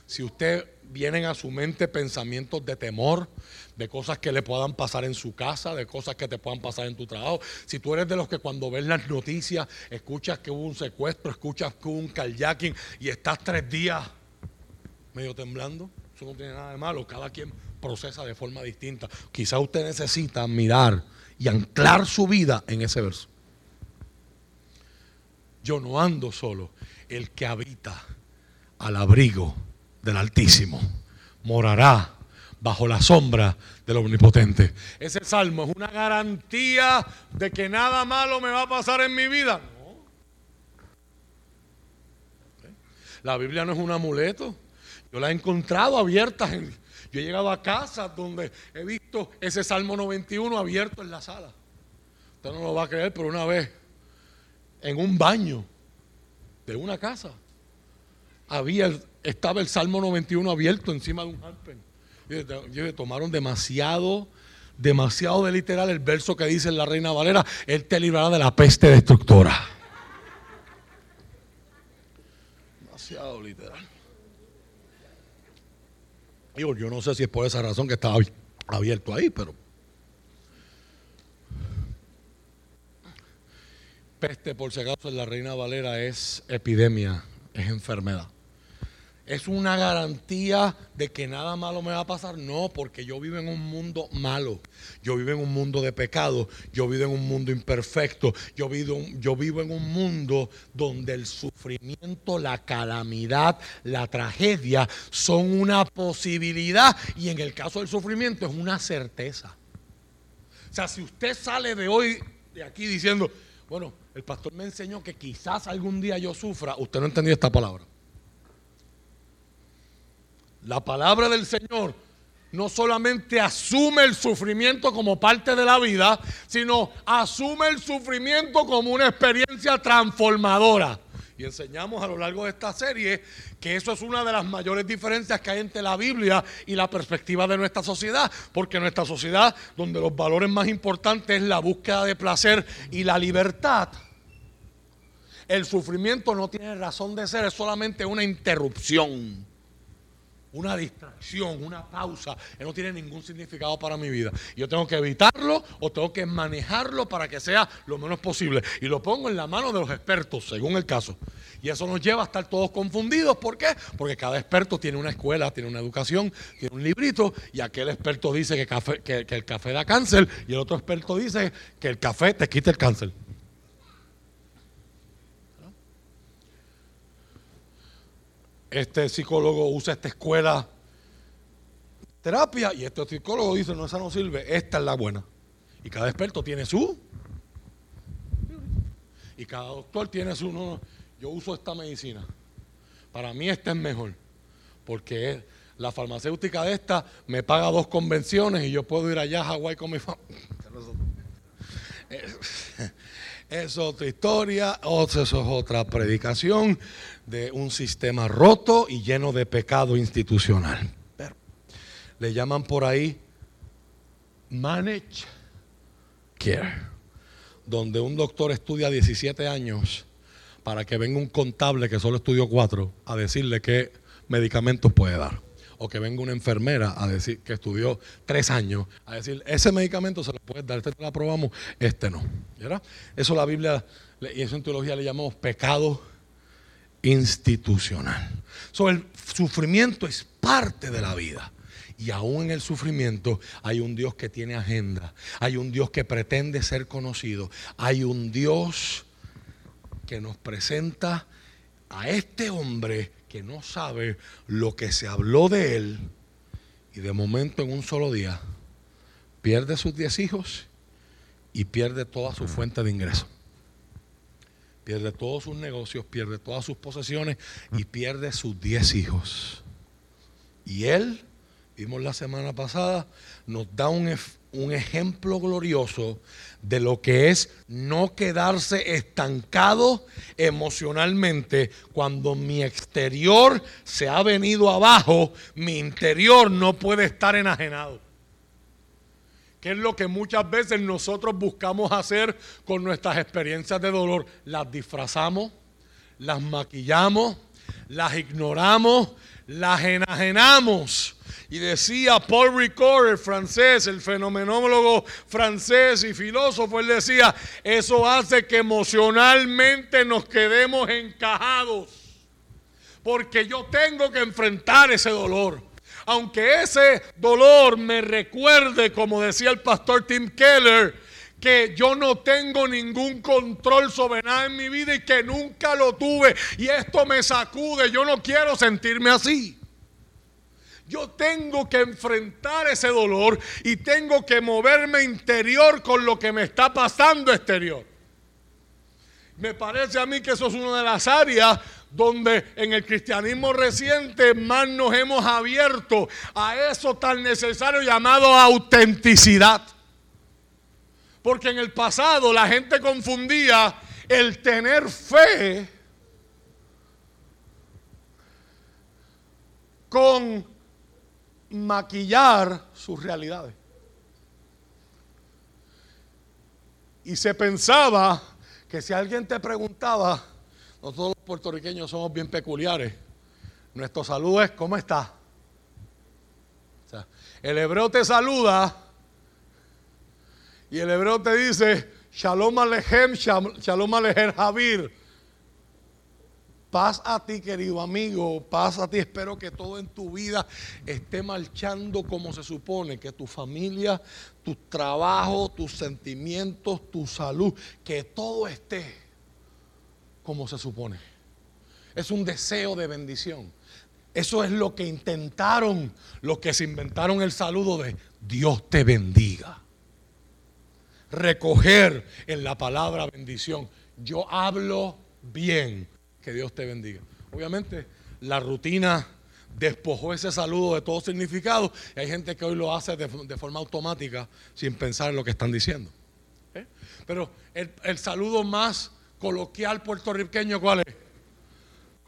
si usted vienen a su mente pensamientos de temor, de cosas que le puedan pasar en su casa, de cosas que te puedan pasar en tu trabajo. Si tú eres de los que cuando ves las noticias escuchas que hubo un secuestro, escuchas que hubo un kayaking y estás tres días medio temblando, eso no tiene nada de malo, cada quien procesa de forma distinta. Quizá usted necesita mirar y anclar su vida en ese verso. Yo no ando solo, el que habita al abrigo del Altísimo morará bajo la sombra del Omnipotente. Ese salmo es una garantía de que nada malo me va a pasar en mi vida. La Biblia no es un amuleto. Yo la he encontrado abierta. yo he llegado a casas donde he visto ese Salmo 91 abierto en la sala. Usted no lo va a creer, pero una vez en un baño de una casa había, estaba el Salmo 91 abierto encima de un harpen tomaron demasiado, demasiado de literal el verso que dice la Reina Valera, Él te librará de la peste destructora. Demasiado literal. Digo, yo no sé si es por esa razón que estaba abierto ahí, pero... Peste, por si acaso, en la Reina Valera es epidemia, es enfermedad es una garantía de que nada malo me va a pasar. No, porque yo vivo en un mundo malo. Yo vivo en un mundo de pecado. Yo vivo en un mundo imperfecto. Yo vivo, yo vivo en un mundo donde el sufrimiento, la calamidad, la tragedia son una posibilidad. Y en el caso del sufrimiento es una certeza. O sea, si usted sale de hoy, de aquí diciendo, bueno, el pastor me enseñó que quizás algún día yo sufra, usted no entendió esta palabra. La palabra del Señor no solamente asume el sufrimiento como parte de la vida, sino asume el sufrimiento como una experiencia transformadora. Y enseñamos a lo largo de esta serie que eso es una de las mayores diferencias que hay entre la Biblia y la perspectiva de nuestra sociedad. Porque nuestra sociedad, donde los valores más importantes es la búsqueda de placer y la libertad, El sufrimiento no tiene razón de ser, es solamente una interrupción una distracción, una pausa, que no tiene ningún significado para mi vida. Yo tengo que evitarlo o tengo que manejarlo para que sea lo menos posible. Y lo pongo en la mano de los expertos, según el caso. Y eso nos lleva a estar todos confundidos. ¿Por qué? Porque cada experto tiene una escuela, tiene una educación, tiene un librito, y aquel experto dice que, que el café da cáncer, y el otro experto dice que el café te quita el cáncer. Este psicólogo usa esta escuela terapia y este psicólogo dice, no, esa no sirve, esta es la buena. Y cada experto tiene su. Y cada doctor tiene su, no, yo uso esta medicina. Para mí esta es mejor, porque la farmacéutica de esta me paga dos convenciones y yo puedo ir allá a Hawái con mi familia. Es otra historia, eso es otra predicación de un sistema roto y lleno de pecado institucional. le llaman por ahí manage care, donde un doctor estudia 17 años para que venga un contable que solo estudió 4 a decirle qué medicamentos puede dar o que venga una enfermera a decir que estudió tres años, a decir, ese medicamento se lo puedes dar, este te lo aprobamos, este no. ¿verdad? Eso la Biblia, y eso en teología le llamamos pecado institucional. So, el sufrimiento es parte de la vida. Y aún en el sufrimiento hay un Dios que tiene agenda, hay un Dios que pretende ser conocido, hay un Dios que nos presenta a este hombre que no sabe lo que se habló de él y de momento en un solo día pierde sus diez hijos y pierde toda su fuente de ingreso. Pierde todos sus negocios, pierde todas sus posesiones y pierde sus diez hijos. Y él, vimos la semana pasada, nos da un, un ejemplo glorioso de lo que es no quedarse estancado emocionalmente cuando mi exterior se ha venido abajo, mi interior no puede estar enajenado. ¿Qué es lo que muchas veces nosotros buscamos hacer con nuestras experiencias de dolor? Las disfrazamos, las maquillamos, las ignoramos, las enajenamos y decía Paul Ricoeur, el francés, el fenomenólogo francés y filósofo, él decía, eso hace que emocionalmente nos quedemos encajados. Porque yo tengo que enfrentar ese dolor. Aunque ese dolor me recuerde, como decía el pastor Tim Keller, que yo no tengo ningún control sobre nada en mi vida y que nunca lo tuve. Y esto me sacude. Yo no quiero sentirme así. Yo tengo que enfrentar ese dolor y tengo que moverme interior con lo que me está pasando exterior. Me parece a mí que eso es una de las áreas donde en el cristianismo reciente más nos hemos abierto a eso tan necesario llamado autenticidad. Porque en el pasado la gente confundía el tener fe con maquillar sus realidades. Y se pensaba que si alguien te preguntaba, nosotros puertorriqueños somos bien peculiares, nuestro saludo es ¿cómo está? el hebreo te saluda y el hebreo te dice Shalom Alejem, Shalom Alejem Javir. Paz a ti, querido amigo, paz a ti. Espero que todo en tu vida esté marchando como se supone, que tu familia, tu trabajo, tus sentimientos, tu salud, que todo esté como se supone. Es un deseo de bendición. Eso es lo que intentaron los que se inventaron el saludo de Dios te bendiga. Recoger en la palabra bendición. Yo hablo bien que Dios te bendiga. Obviamente, la rutina despojó ese saludo de todo significado y hay gente que hoy lo hace de, forma automática sin pensar en lo que están diciendo. ¿Eh? Pero el, el, saludo más coloquial puertorriqueño, ¿cuál es?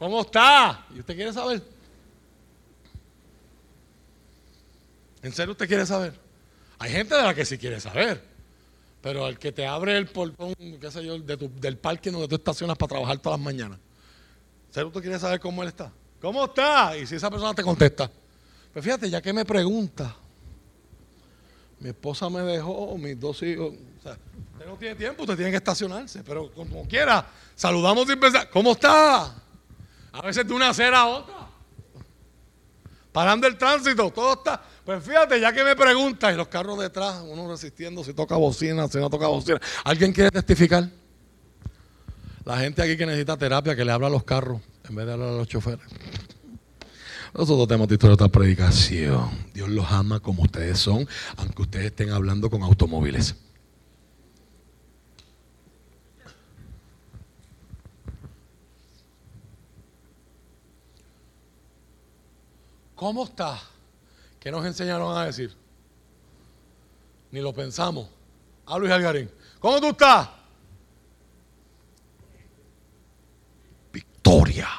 ¿Cómo está? ¿Y usted quiere saber? ¿En serio usted quiere saber? Hay gente de la que sí quiere saber. Pero al que te abre el portón, qué sé yo, del parque donde tú estacionas para trabajar todas las mañanas. ¿Seguro tú quieres saber cómo él está? ¿Cómo está? Y si esa persona te contesta. Pues fíjate, ya que me pregunta, mi esposa me dejó, mis dos hijos. O sea, usted no tiene tiempo, usted tiene que estacionarse. Pero como quiera, saludamos sin pensar. ¿Cómo está? A veces de una acera a otra. Parando el tránsito, todo está. Pues fíjate, ya que me preguntas, y los carros detrás, uno resistiendo, si toca bocina, si no toca bocina. ¿Alguien quiere testificar? La gente aquí que necesita terapia, que le habla a los carros, en vez de hablar a los choferes. Nosotros tenemos de otra predicación. Dios los ama como ustedes son, aunque ustedes estén hablando con automóviles. ¿Cómo está? ¿Qué nos enseñaron a decir? Ni lo pensamos. A Luis Algarín. ¿Cómo tú estás? Victoria.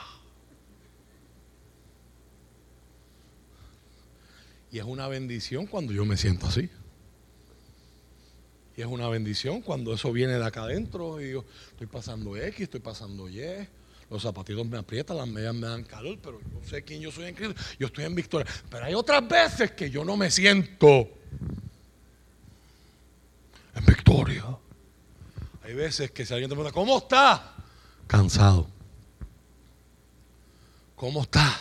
Y es una bendición cuando yo me siento así. Y es una bendición cuando eso viene de acá adentro y yo estoy pasando X, estoy pasando Y, los zapatitos me aprietan, las medias me dan calor, pero yo sé quién yo soy en Cristo, yo estoy en victoria. Pero hay otras veces que yo no me siento en victoria. Hay veces que si alguien te pregunta, ¿cómo está? Cansado. ¿Cómo está?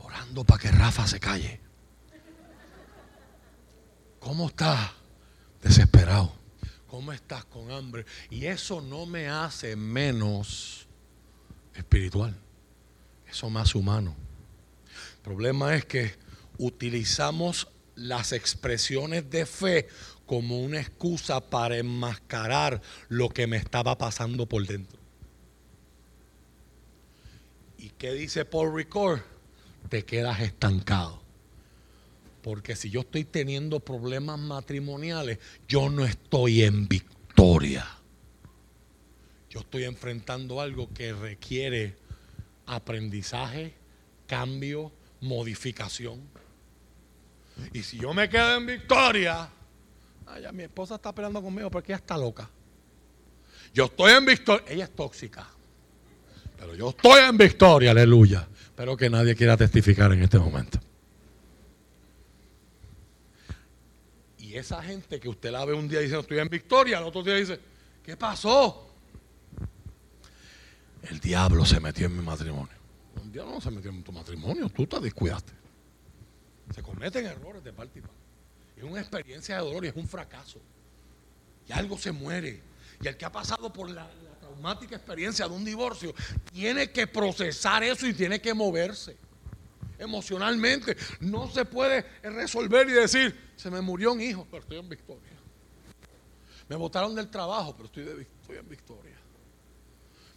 Orando para que Rafa se calle. ¿Cómo estás? Desesperado. ¿Cómo estás con hambre? Y eso no me hace menos espiritual. Eso más humano. El problema es que utilizamos las expresiones de fe como una excusa para enmascarar lo que me estaba pasando por dentro. ¿Y qué dice Paul Ricord? Te quedas estancado. Porque si yo estoy teniendo problemas matrimoniales, yo no estoy en victoria. Yo estoy enfrentando algo que requiere aprendizaje, cambio, modificación. Y si yo me quedo en victoria, ay, mi esposa está peleando conmigo porque ella está loca. Yo estoy en victoria, ella es tóxica. Pero yo estoy en victoria, aleluya. Espero que nadie quiera testificar en este momento. Y esa gente que usted la ve un día diciendo estoy en victoria, al otro día dice, ¿qué pasó? El diablo se metió en mi matrimonio. El diablo no se metió en tu matrimonio, tú te descuidaste. Se cometen errores de parte y parte. Es una experiencia de dolor y es un fracaso. Y algo se muere. Y el que ha pasado por la, traumática experiencia de un divorcio tiene que procesar eso y tiene que moverse emocionalmente. No se puede resolver y decir, se me murió un hijo, pero estoy en victoria. Me botaron del trabajo, pero estoy, en victoria.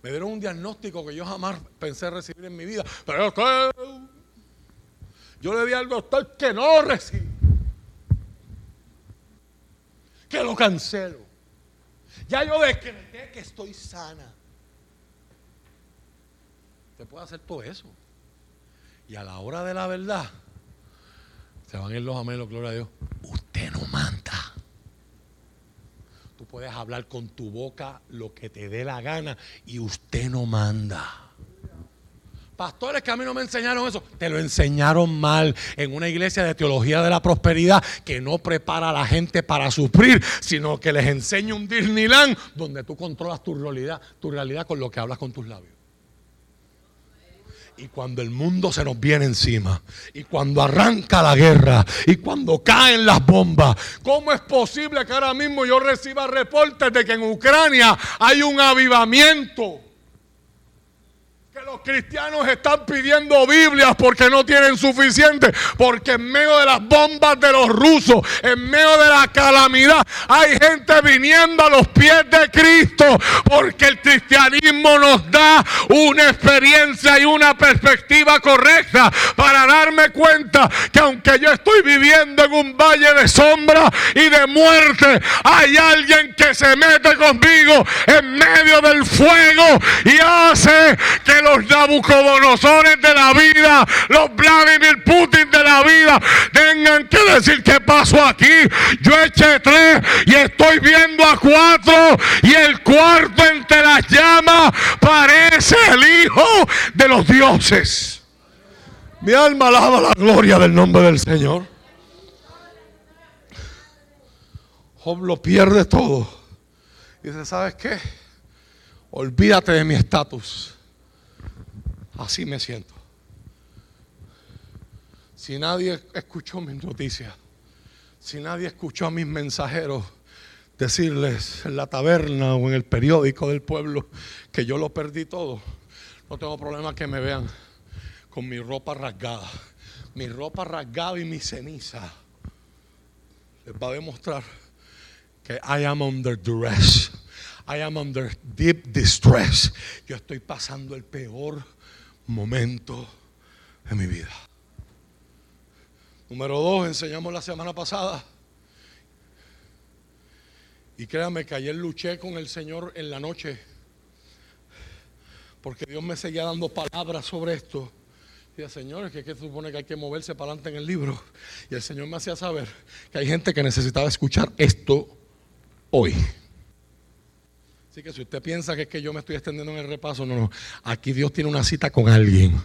Me dieron un diagnóstico que yo jamás pensé recibir en mi vida, pero yo le di al doctor que no lo recibo. Que lo cancelo. Ya yo decreté que estoy sana. Te puede hacer todo eso. Y a la hora de la verdad, se van a ir los amelos, gloria a Dios. Usted no manda. Tú puedes hablar con tu boca lo que te dé la gana y usted no manda. Pastores que a mí no me enseñaron eso, te lo enseñaron mal en una iglesia de teología de la prosperidad que no prepara a la gente para sufrir, sino que les enseña un Disneyland donde tú controlas tu realidad, tu realidad con lo que hablas con tus labios. Y cuando el mundo se nos viene encima, y cuando arranca la guerra, y cuando caen las bombas, ¿cómo es posible que ahora mismo yo reciba reportes de que en Ucrania hay un avivamiento? Los cristianos están pidiendo Biblias porque no tienen suficiente, porque en medio de las bombas de los rusos, en medio de la calamidad, hay gente viniendo a los pies de Cristo, porque el cristianismo nos da una experiencia y una perspectiva correcta para darme cuenta que aunque yo estoy viviendo en un valle de sombra y de muerte, hay alguien que se mete conmigo en medio del fuego y hace que que los Nabucodonosores de la vida, los Vladimir Putin de la vida, tengan que decir qué pasó aquí. Yo eché tres y estoy viendo a cuatro y el cuarto entre las llamas parece el Hijo de los dioses. Mi alma alaba la gloria del nombre del Señor. Job lo pierde todo. Y dice, ¿sabes qué? Olvídate de mi estatus. Así me siento. Si nadie escuchó mis noticias, si nadie escuchó a mis mensajeros decirles en la taberna o en el periódico del pueblo que yo lo perdí todo, no tengo problema que me vean con mi ropa rasgada. Mi ropa rasgada y mi ceniza les va a demostrar que I am under duress. I am under deep distress. Yo estoy pasando el peor momento de mi vida. Número dos, enseñamos la semana pasada. Y créame que ayer luché con el Señor en la noche. Porque Dios me seguía dando palabras sobre esto. Y el Señor, que, que supone que hay que moverse para adelante en el libro. Y el Señor me hacía saber que hay gente que necesitaba escuchar esto hoy. Así que si usted piensa que es que yo me estoy extendiendo en el repaso, no, no. Aquí Dios tiene una cita con alguien.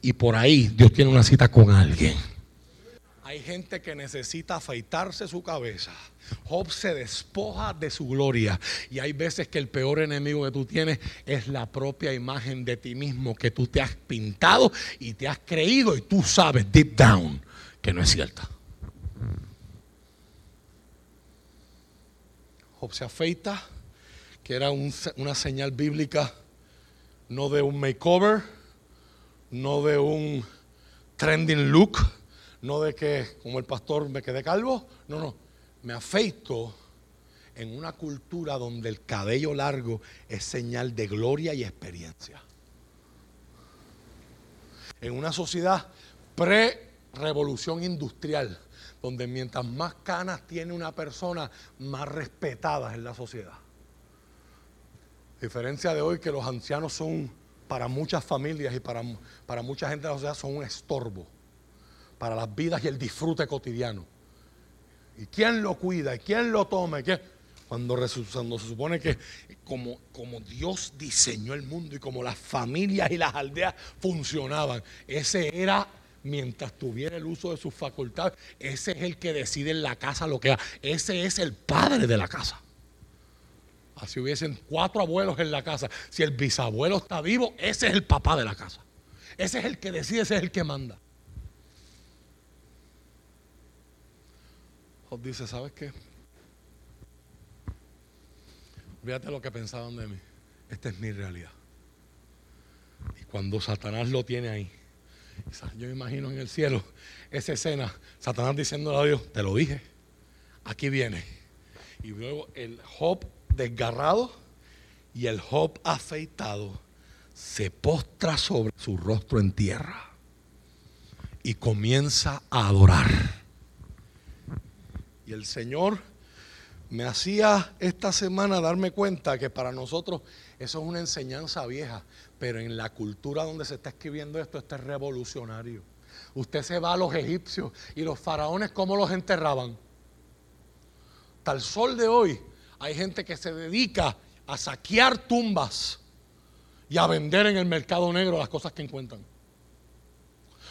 Y por ahí Dios tiene una cita con alguien. Hay gente que necesita afeitarse su cabeza. Job se despoja de su gloria. Y hay veces que el peor enemigo que tú tienes es la propia imagen de ti mismo que tú te has pintado y te has creído y tú sabes deep down que no es cierta. Job se afeita, que era una señal bíblica no de un makeover, no de un trending look no de que como el pastor me quedé calvo, no, no, me afeito en una cultura donde el cabello largo es señal de gloria y experiencia. En una sociedad pre-revolución industrial, donde mientras más canas tiene una persona, más respetada es la sociedad. Diferencia de hoy que los ancianos son para muchas familias y para, para mucha gente de la sociedad son un estorbo para las vidas y el disfrute cotidiano. ¿Y quién lo cuida? ¿Y quién lo toma? Cuando, cuando, se supone que como, como Dios diseñó el mundo y como las familias y las aldeas funcionaban, ese era mientras tuviera el uso de sus facultades, ese es el que decide en la casa lo que haga. Ese es el padre de la casa. Así hubiesen cuatro abuelos en la casa. Si el bisabuelo está vivo, ese es el papá de la casa. Ese es el que decide, ese es el que manda. Job dice, ¿sabes qué? Fíjate lo que pensaban de mí. Esta es mi realidad. Y cuando Satanás lo tiene ahí, yo me imagino en el cielo esa escena, Satanás diciendo a Dios, te lo dije, aquí viene. Y luego el Job desgarrado y el Job afeitado se postra sobre su rostro en tierra y comienza a adorar. Y el Señor me hacía esta semana darme cuenta que para nosotros eso es una enseñanza vieja, pero en la cultura donde se está escribiendo esto, esto es revolucionario. Usted se va a los egipcios y los faraones, ¿cómo los enterraban? Tal sol de hoy hay gente que se dedica a saquear tumbas y a vender en el mercado negro las cosas que encuentran.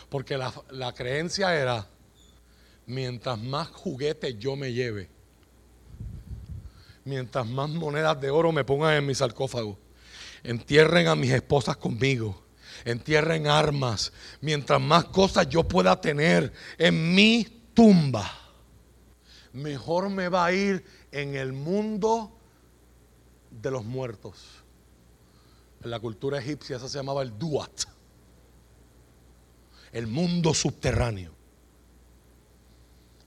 Porque la, creencia era, mientras más juguetes yo me lleve, mientras más monedas de oro me pongan en mi sarcófago, entierren a mis esposas conmigo, entierren armas, mientras más cosas yo pueda tener en mi tumba, mejor me va a ir en el mundo de los muertos. En la cultura egipcia eso se llamaba el Duat, el mundo subterráneo.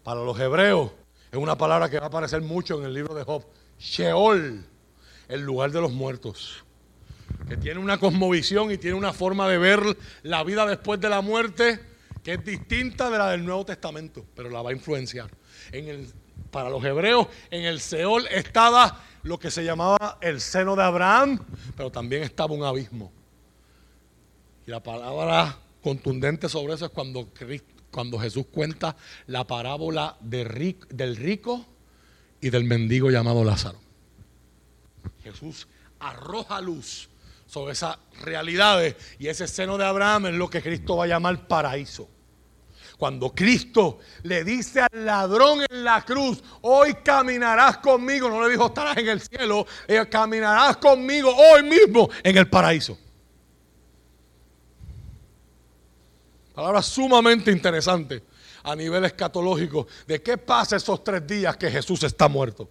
Para los hebreos es una palabra que va a aparecer mucho en el libro de Job. Sheol, el lugar de los muertos. Que tiene una cosmovisión y tiene una forma de ver la vida después de la muerte que es distinta de la del Nuevo Testamento, pero la va a influenciar. En el, para los hebreos, en el Seol estaba lo que se llamaba el seno de Abraham, pero también estaba un abismo. Y la palabra contundente sobre eso es cuando, Jesús cuenta la parábola del rico y del mendigo llamado Lázaro. Jesús arroja luz sobre esas realidades y ese seno de Abraham es lo que Cristo va a llamar paraíso. Cuando Cristo le dice al ladrón en la cruz, hoy caminarás conmigo, no le dijo estarás en el cielo, eh, caminarás conmigo hoy mismo en el paraíso. Palabra sumamente interesante a nivel escatológico de qué pasa esos tres días que Jesús está muerto.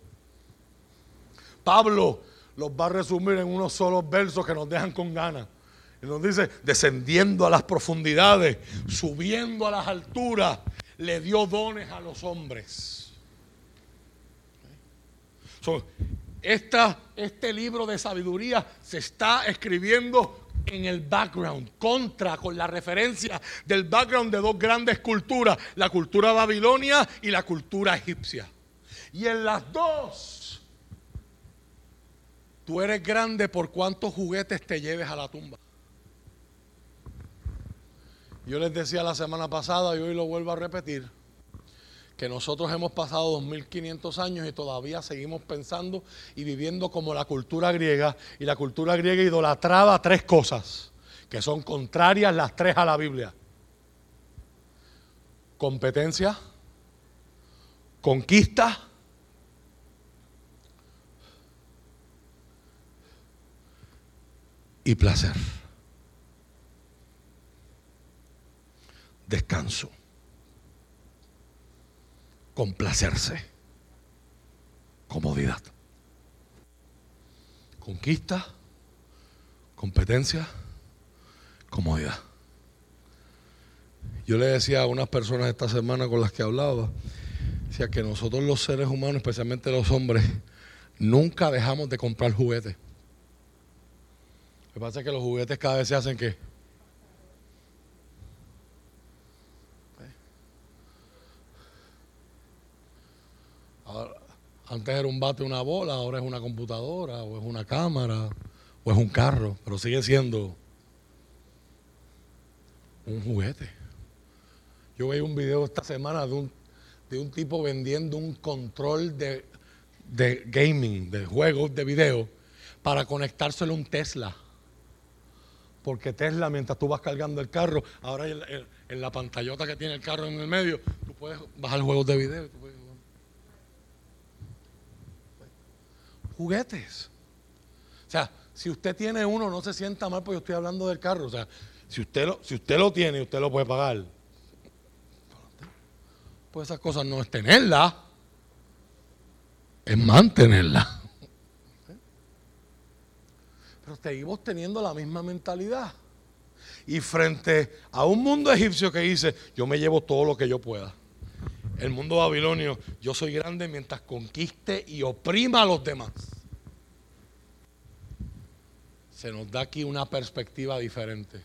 Pablo los va a resumir en unos solos versos que nos dejan con ganas. Y nos dice, descendiendo a las profundidades, subiendo a las alturas, le dio dones a los hombres. este libro de sabiduría se está escribiendo en el background, contra, con la referencia del background de dos grandes culturas, la cultura babilonia y la cultura egipcia. Y en las dos, tú eres grande por cuántos juguetes te lleves a la tumba. Yo les decía la semana pasada y hoy lo vuelvo a repetir, que nosotros hemos pasado 2500 años y todavía seguimos pensando y viviendo como la cultura griega. Y la cultura griega idolatraba tres cosas que son contrarias las tres a la Biblia. Competencia, conquista y placer. Descanso, complacerse, comodidad, conquista, competencia, comodidad. Yo le decía a unas personas esta semana con las que hablaba, decía que nosotros los seres humanos, especialmente los hombres, nunca dejamos de comprar juguetes. Lo que pasa es que los juguetes cada vez se hacen que antes era un bate, una bola, ahora es una computadora, o es una cámara, o es un carro, pero sigue siendo un juguete. Yo veía un video esta semana de un, de un tipo vendiendo un control de, de gaming, de juegos de video, para conectárselo a un Tesla. Porque Tesla, mientras tú vas cargando el carro, ahora en, en, la pantallota que tiene el carro en el medio, tú puedes bajar juegos de video juguetes. O sea, si usted tiene uno, no se sienta mal porque yo estoy hablando del carro. O sea, si usted lo, si usted lo tiene, usted lo puede pagar. Pues esas cosas no es tenerla, es mantenerla. Pero seguimos teniendo la misma mentalidad. Y frente a un mundo egipcio que dice, yo me llevo todo lo que yo pueda el mundo babilonio, yo soy grande mientras conquiste y oprima a los demás. Se nos da aquí una perspectiva diferente.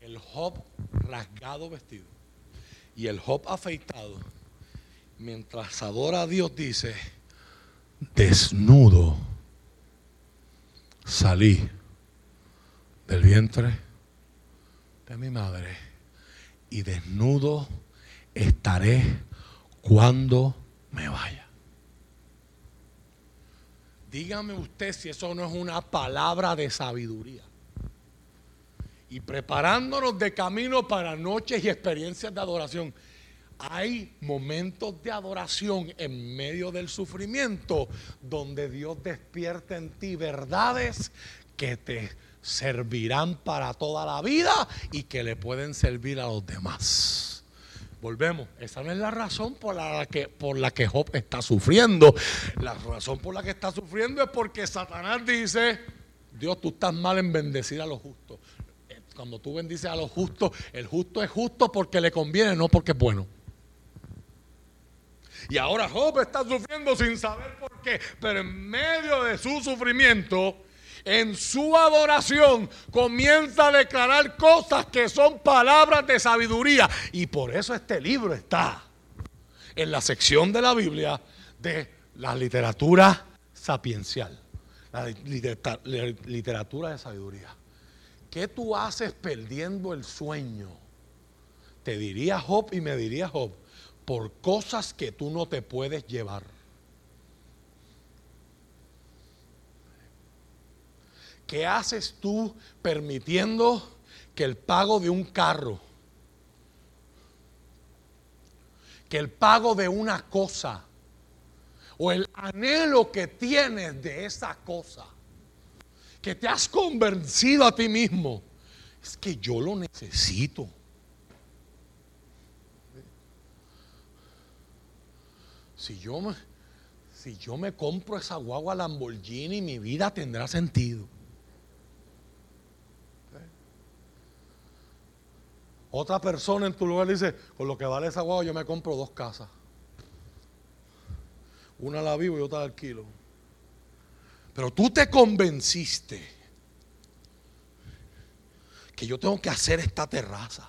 El Job rasgado vestido y el Job afeitado, mientras adora a Dios, dice, desnudo salí del vientre de mi madre y desnudo estaré cuando me vaya. Dígame usted si eso no es una palabra de sabiduría. Y preparándonos de camino para noches y experiencias de adoración. Hay momentos de adoración en medio del sufrimiento donde Dios despierta en ti verdades que te servirán para toda la vida y que le pueden servir a los demás. Volvemos, esa no es la razón por la, que, por la que Job está sufriendo. La razón por la que está sufriendo es porque Satanás dice, Dios, tú estás mal en bendecir a los justos. Cuando tú bendices a los justos, el justo es justo porque le conviene, no porque es bueno. Y ahora Job está sufriendo sin saber por qué, pero en medio de su sufrimiento, en su adoración comienza a declarar cosas que son palabras de sabiduría. Y por eso este libro está en la sección de la Biblia de la literatura sapiencial, la literatura de sabiduría. ¿qué tú haces perdiendo el sueño? Te diría Job y me diría Job, por cosas que tú no te puedes llevar. ¿Qué haces tú permitiendo que el pago de un carro, que el pago de una cosa, o el anhelo que tienes de esa cosa, que te has convencido a ti mismo, es que yo lo necesito. Si yo me, si yo me compro esa guagua Lamborghini, mi vida tendrá sentido. Otra persona en tu lugar dice, con lo que vale esa guagua yo me compro dos casas. Una la vivo y otra la alquilo. Pero tú te convenciste que yo tengo que hacer esta terraza.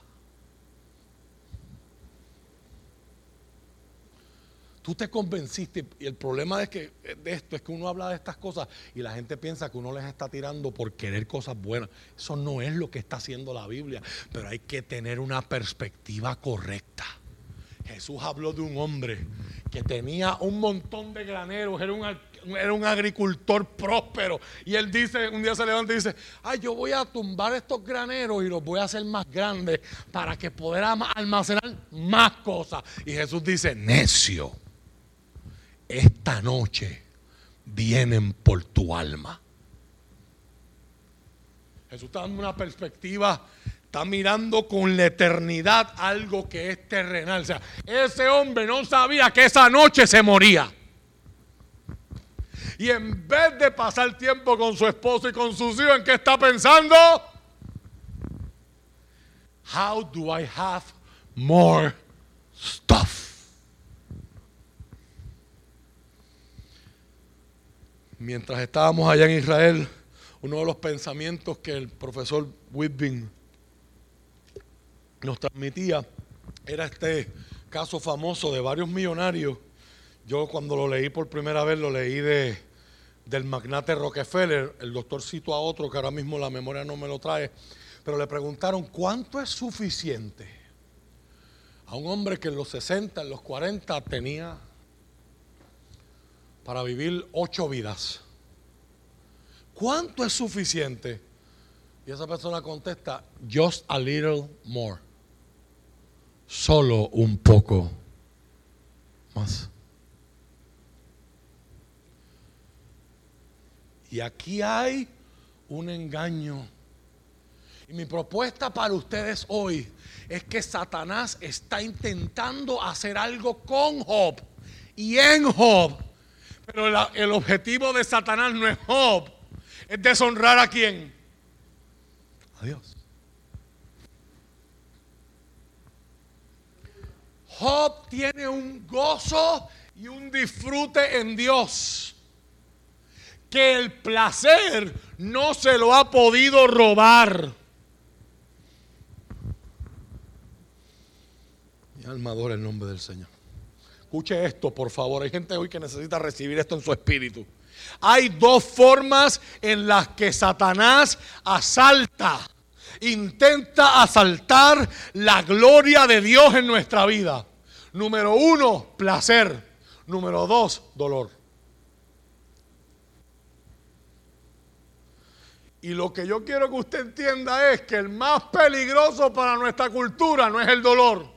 Tú te convenciste y el problema de, que, de esto es que uno habla de estas cosas y la gente piensa que uno les está tirando por querer cosas buenas. Eso no es lo que está haciendo la Biblia, pero hay que tener una perspectiva correcta. Jesús habló de un hombre que tenía un montón de graneros, era un, era un agricultor próspero. Y él dice, un día se levanta y dice, ay, yo voy a tumbar estos graneros y los voy a hacer más grandes para que poder almacenar más cosas. Y Jesús dice, necio, esta noche vienen por tu alma. Jesús está dando una perspectiva Está mirando con la eternidad algo que es terrenal. O sea, ese hombre no sabía que esa noche se moría. Y en vez de pasar tiempo con su esposo y con sus hijos, ¿en qué está pensando? How do I have more stuff? Mientras estábamos allá en Israel, uno de los pensamientos que el profesor Whitby nos transmitía era este caso famoso de varios millonarios. Yo cuando lo leí por primera vez lo leí de, del magnate Rockefeller, el doctor citó a otro que ahora mismo la memoria no me lo trae, pero le preguntaron cuánto es suficiente a un hombre que en los 60, en los 40 tenía para vivir ocho vidas. ¿Cuánto es suficiente? Y esa persona contesta, just a little more solo un poco más. Y aquí hay un engaño. Y mi propuesta para ustedes hoy es que Satanás está intentando hacer algo con Job y en Job. Pero el objetivo de Satanás no es Job, es deshonrar a quién? A Dios. Job tiene un gozo y un disfrute en Dios. Que el placer no se lo ha podido robar. Mi alma adora el nombre del Señor. Escuche esto, por favor. Hay gente hoy que necesita recibir esto en su espíritu. Hay dos formas en las que Satanás asalta, intenta asaltar la gloria de Dios en nuestra vida. Número uno, placer. Número dos, dolor. Y lo que yo quiero que usted entienda es que el más peligroso para nuestra cultura no es el dolor,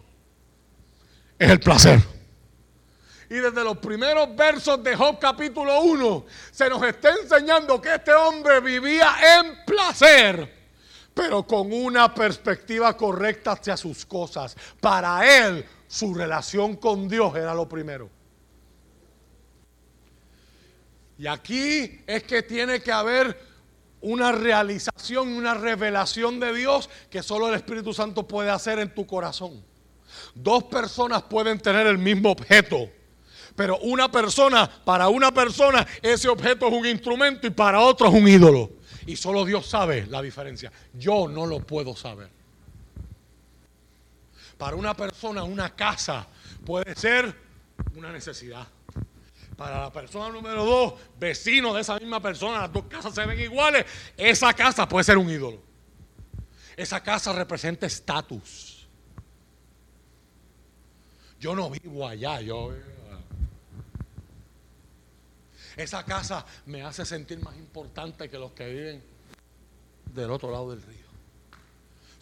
es el placer. Y desde los primeros versos de Job capítulo 1 se nos está enseñando que este hombre vivía en placer, pero con una perspectiva correcta hacia sus cosas. Para él su relación con Dios era lo primero. Y aquí es que tiene que haber una realización, una revelación de Dios que solo el Espíritu Santo puede hacer en tu corazón. Dos personas pueden tener el mismo objeto, pero una persona, para una persona ese objeto es un instrumento y para otro es un ídolo. Y solo Dios sabe la diferencia. Yo no lo puedo saber. Para una persona, una casa puede ser una necesidad. Para la persona número dos, vecino de esa misma persona, las dos casas se ven iguales, esa casa puede ser un ídolo. Esa casa representa estatus. Yo no vivo allá, yo esa casa me hace sentir más importante que los que viven del otro lado del río.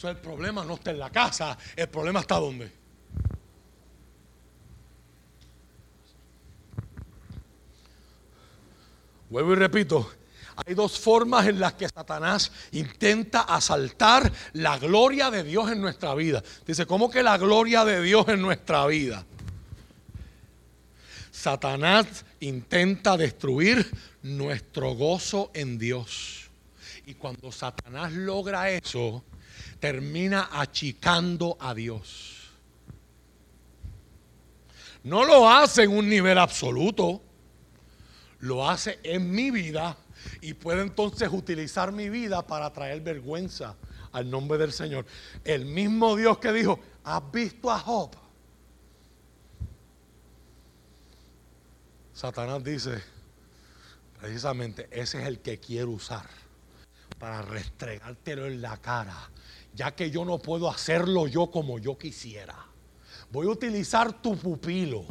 O el problema no está en la casa, el problema está donde. Vuelvo y repito, hay dos formas en las que Satanás intenta asaltar la gloria de Dios en nuestra vida. Dice, ¿cómo que la gloria de Dios en nuestra vida? Satanás intenta destruir nuestro gozo en Dios. Y cuando Satanás logra eso, termina achicando a Dios. No lo hace en un nivel absoluto lo hace en mi vida y puede entonces utilizar mi vida para traer vergüenza al nombre del Señor. El mismo Dios que dijo, ¿has visto a Job? Satanás dice, precisamente, ese es el que quiero usar para restregártelo en la cara, ya que yo no puedo hacerlo yo como yo quisiera. Voy a utilizar tu pupilo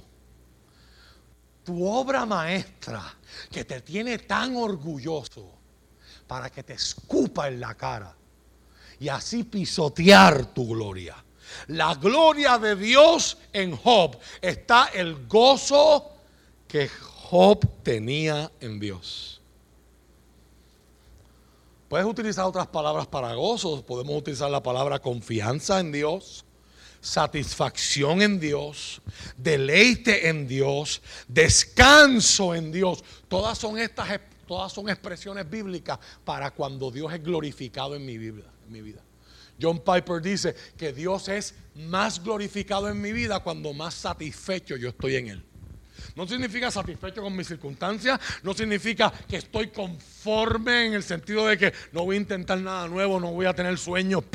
tu obra maestra que te tiene tan orgulloso para que te escupa en la cara y así pisotear tu gloria. La gloria de Dios en Job está el gozo que Job tenía en Dios. Puedes utilizar otras palabras para gozo, podemos utilizar la palabra confianza en Dios satisfacción en Dios, deleite en Dios, descanso en Dios. Todas son estas todas son expresiones bíblicas para cuando Dios es glorificado en mi vida, en mi vida. John Piper dice que Dios es más glorificado en mi vida cuando más satisfecho yo estoy en él. No significa satisfecho con mis circunstancias, no significa que estoy conforme en el sentido de que no voy a intentar nada nuevo, no voy a tener sueños,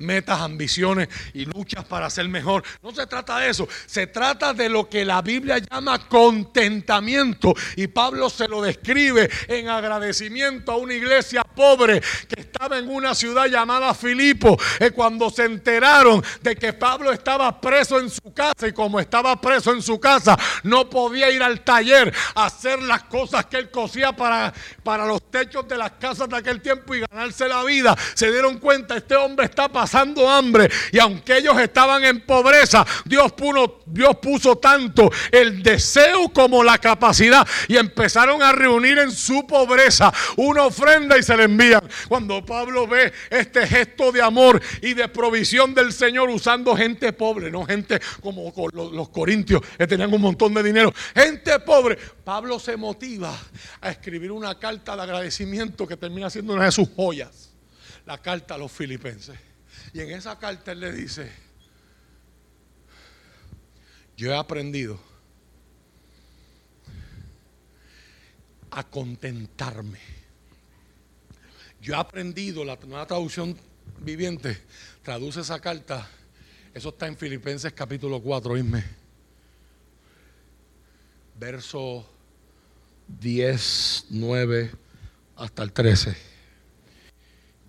metas, ambiciones y luchas para ser mejor. No se trata de eso, se trata de lo que la Biblia llama contentamiento y Pablo se lo describe en agradecimiento a una iglesia pobre que estaba en una ciudad llamada Filipo, y cuando se enteraron de que Pablo estaba preso en su casa y como estaba preso en su casa, no podía ir al taller a hacer las cosas que él cosía para, para los techos de las casas de aquel tiempo y ganarse la vida. Se dieron cuenta, este hombre está pasando hambre y aunque ellos estaban en pobreza, Dios puso, Dios puso tanto el deseo como la capacidad y empezaron a reunir en su pobreza una ofrenda y se le envían. Cuando Pablo ve este gesto de amor y de provisión del Señor usando gente pobre, no gente como los corintios que tenían un montón de dinero, gente pobre. Pablo se motiva a escribir una carta de agradecimiento que termina siendo una de sus joyas. La carta a los filipenses. Y en esa carta él le dice, yo he aprendido a contentarme. Yo he aprendido, la nueva traducción viviente traduce esa carta, eso está en Filipenses capítulo 4, oíme verso 10, 9 hasta el 13.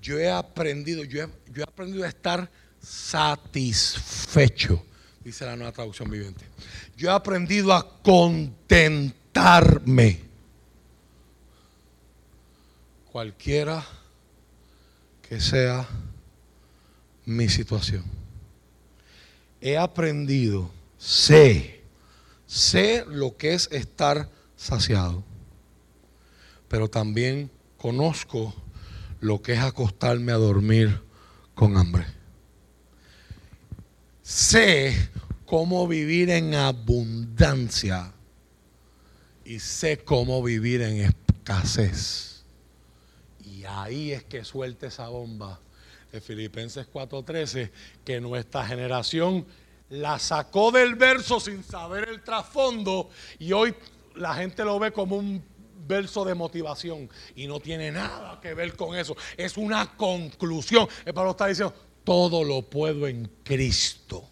Yo he aprendido, yo he, yo he aprendido a estar satisfecho, dice la nueva traducción viviente. Yo he aprendido a contentarme. Cualquiera que sea mi situación. He aprendido, sé Sé lo que es estar saciado, pero también conozco lo que es acostarme a dormir con hambre. Sé cómo vivir en abundancia y sé cómo vivir en escasez. Y ahí es que suelta esa bomba de Filipenses 4:13, que nuestra generación la sacó del verso sin saber el trasfondo y hoy la gente lo ve como un verso de motivación y no tiene nada que ver con eso. Es una conclusión. El Pablo está diciendo, todo lo puedo en Cristo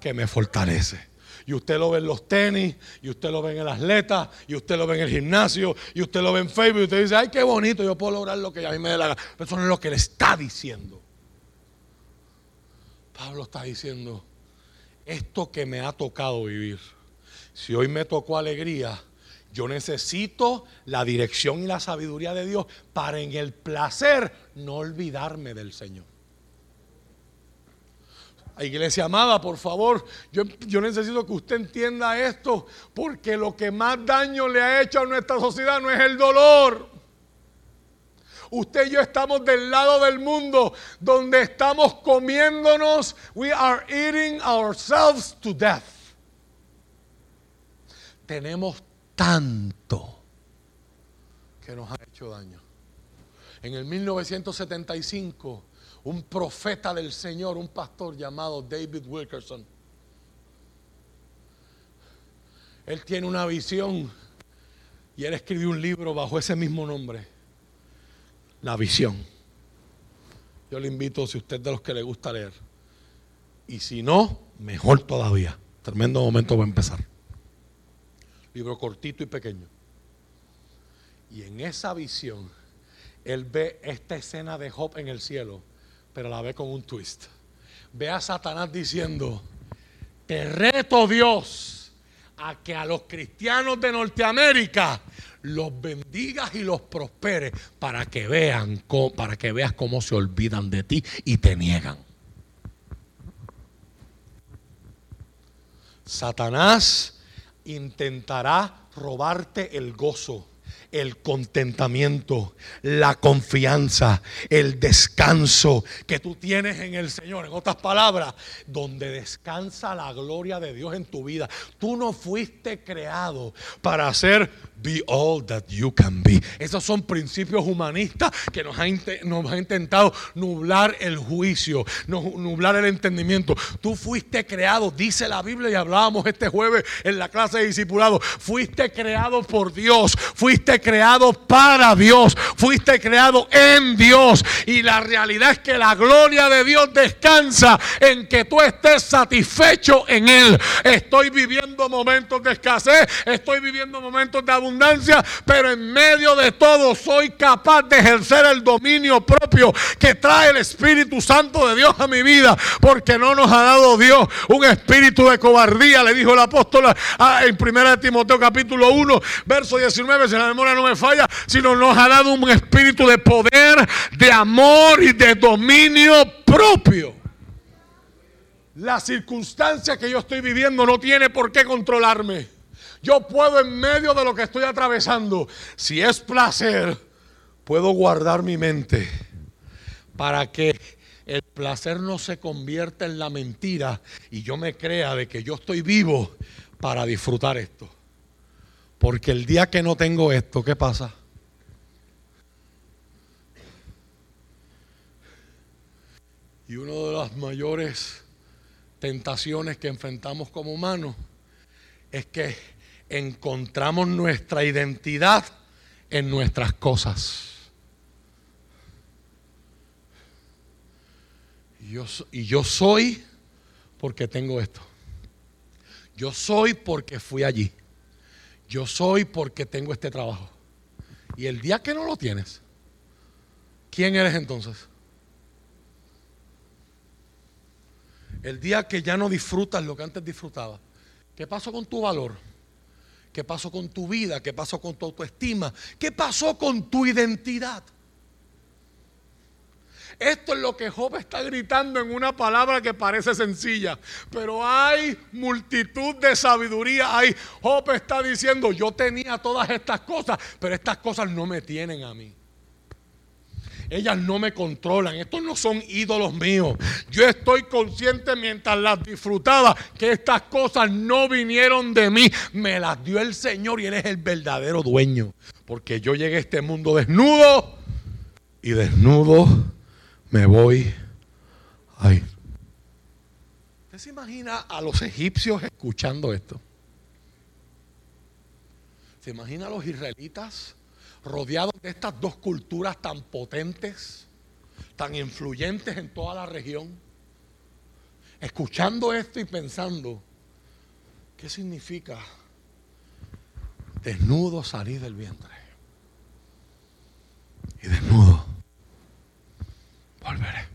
que me fortalece. y usted lo ve en los tenis, y usted lo ve en el atleta, y usted lo ve en el gimnasio, y usted lo ve en Facebook, y usted dice, ay, qué bonito, yo puedo lograr lo que a mí me dé la gana. Pero eso no es lo que le está diciendo. Pablo está diciendo, esto que me ha tocado vivir, si hoy me tocó alegría, yo necesito la dirección y la sabiduría de Dios para en el placer no olvidarme del Señor. Iglesia amada, por favor, yo, yo, necesito que usted entienda esto, porque lo que más daño le ha hecho a nuestra sociedad no es el dolor. Usted y yo estamos del lado del mundo donde estamos comiéndonos, we are eating ourselves to death. Tenemos tanto que nos ha hecho daño. En el 1975, un profeta del Señor, un pastor llamado David Wilkerson, él tiene una visión y él escribió un libro bajo ese mismo nombre, La visión. Yo le invito, si usted es de los que le gusta leer, y si no, mejor todavía. Tremendo momento para empezar libro cortito y pequeño. Y en esa visión, él ve esta escena de Job en el cielo, pero la ve con un twist. Ve a Satanás diciendo, te reto Dios a que a los cristianos de Norteamérica los bendigas y los prosperes para que vean, para que veas cómo se olvidan de ti y te niegan. Satanás intentará robarte el gozo el contentamiento, la confianza, el descanso que tú tienes en el Señor. En otras palabras, donde descansa la gloria de Dios en tu vida. Tú no fuiste creado para hacer Be all that you can be. Esos son principios humanistas que nos ha, nos ha intentado nublar el juicio, nublar el entendimiento. Tú fuiste creado, dice la Biblia y hablábamos este jueves en la clase de discipulado. Fuiste creado por Dios, fuiste creado para Dios, fuiste creado en Dios. Y la realidad es que la gloria de Dios descansa en que tú estés satisfecho en Él. Estoy viviendo momentos de escasez, estoy viviendo momentos de abundancia pero en medio de todo soy capaz de ejercer el dominio propio que trae el Espíritu Santo de Dios a mi vida, porque no nos ha dado Dios un espíritu de cobardía, le dijo el apóstol en 1 Timoteo capítulo 1, verso 19, si la memoria no me falla, sino nos ha dado un espíritu de poder, de amor y de dominio propio. La circunstancia que yo estoy viviendo no tiene por qué controlarme. Yo puedo en medio de lo que estoy atravesando, si es placer, puedo guardar mi mente para que el placer no se convierta en la mentira y yo me crea de que yo estoy vivo para disfrutar esto. Porque el día que no tengo esto, ¿qué pasa? Y una de las mayores tentaciones que enfrentamos como humanos es que encontramos nuestra identidad en nuestras cosas. Y yo, soy porque tengo esto. Yo soy porque fui allí. Yo soy porque tengo este trabajo. Y el día que no lo tienes, ¿quién eres entonces? El día que ya no disfrutas lo que antes disfrutabas. ¿Qué pasó con tu valor? ¿Qué pasó con tu vida? ¿Qué pasó con tu autoestima? ¿Qué pasó con tu identidad? Esto es lo que Job está gritando en una palabra que parece sencilla, pero hay multitud de sabiduría. Hay Job está diciendo, yo tenía todas estas cosas, pero estas cosas no me tienen a mí. Ellas no me controlan. Estos no son ídolos míos. Yo estoy consciente mientras las disfrutaba que estas cosas no vinieron de mí. Me las dio el Señor y Él es el verdadero dueño. Porque yo llegué a este mundo desnudo y desnudo me voy a ir. ¿Usted se imagina a los egipcios escuchando esto? ¿Se imagina a los israelitas rodeados de estas dos culturas tan potentes, tan influyentes en toda la región, escuchando esto y pensando, ¿Qué significa desnudo salir del vientre? Y desnudo volveré.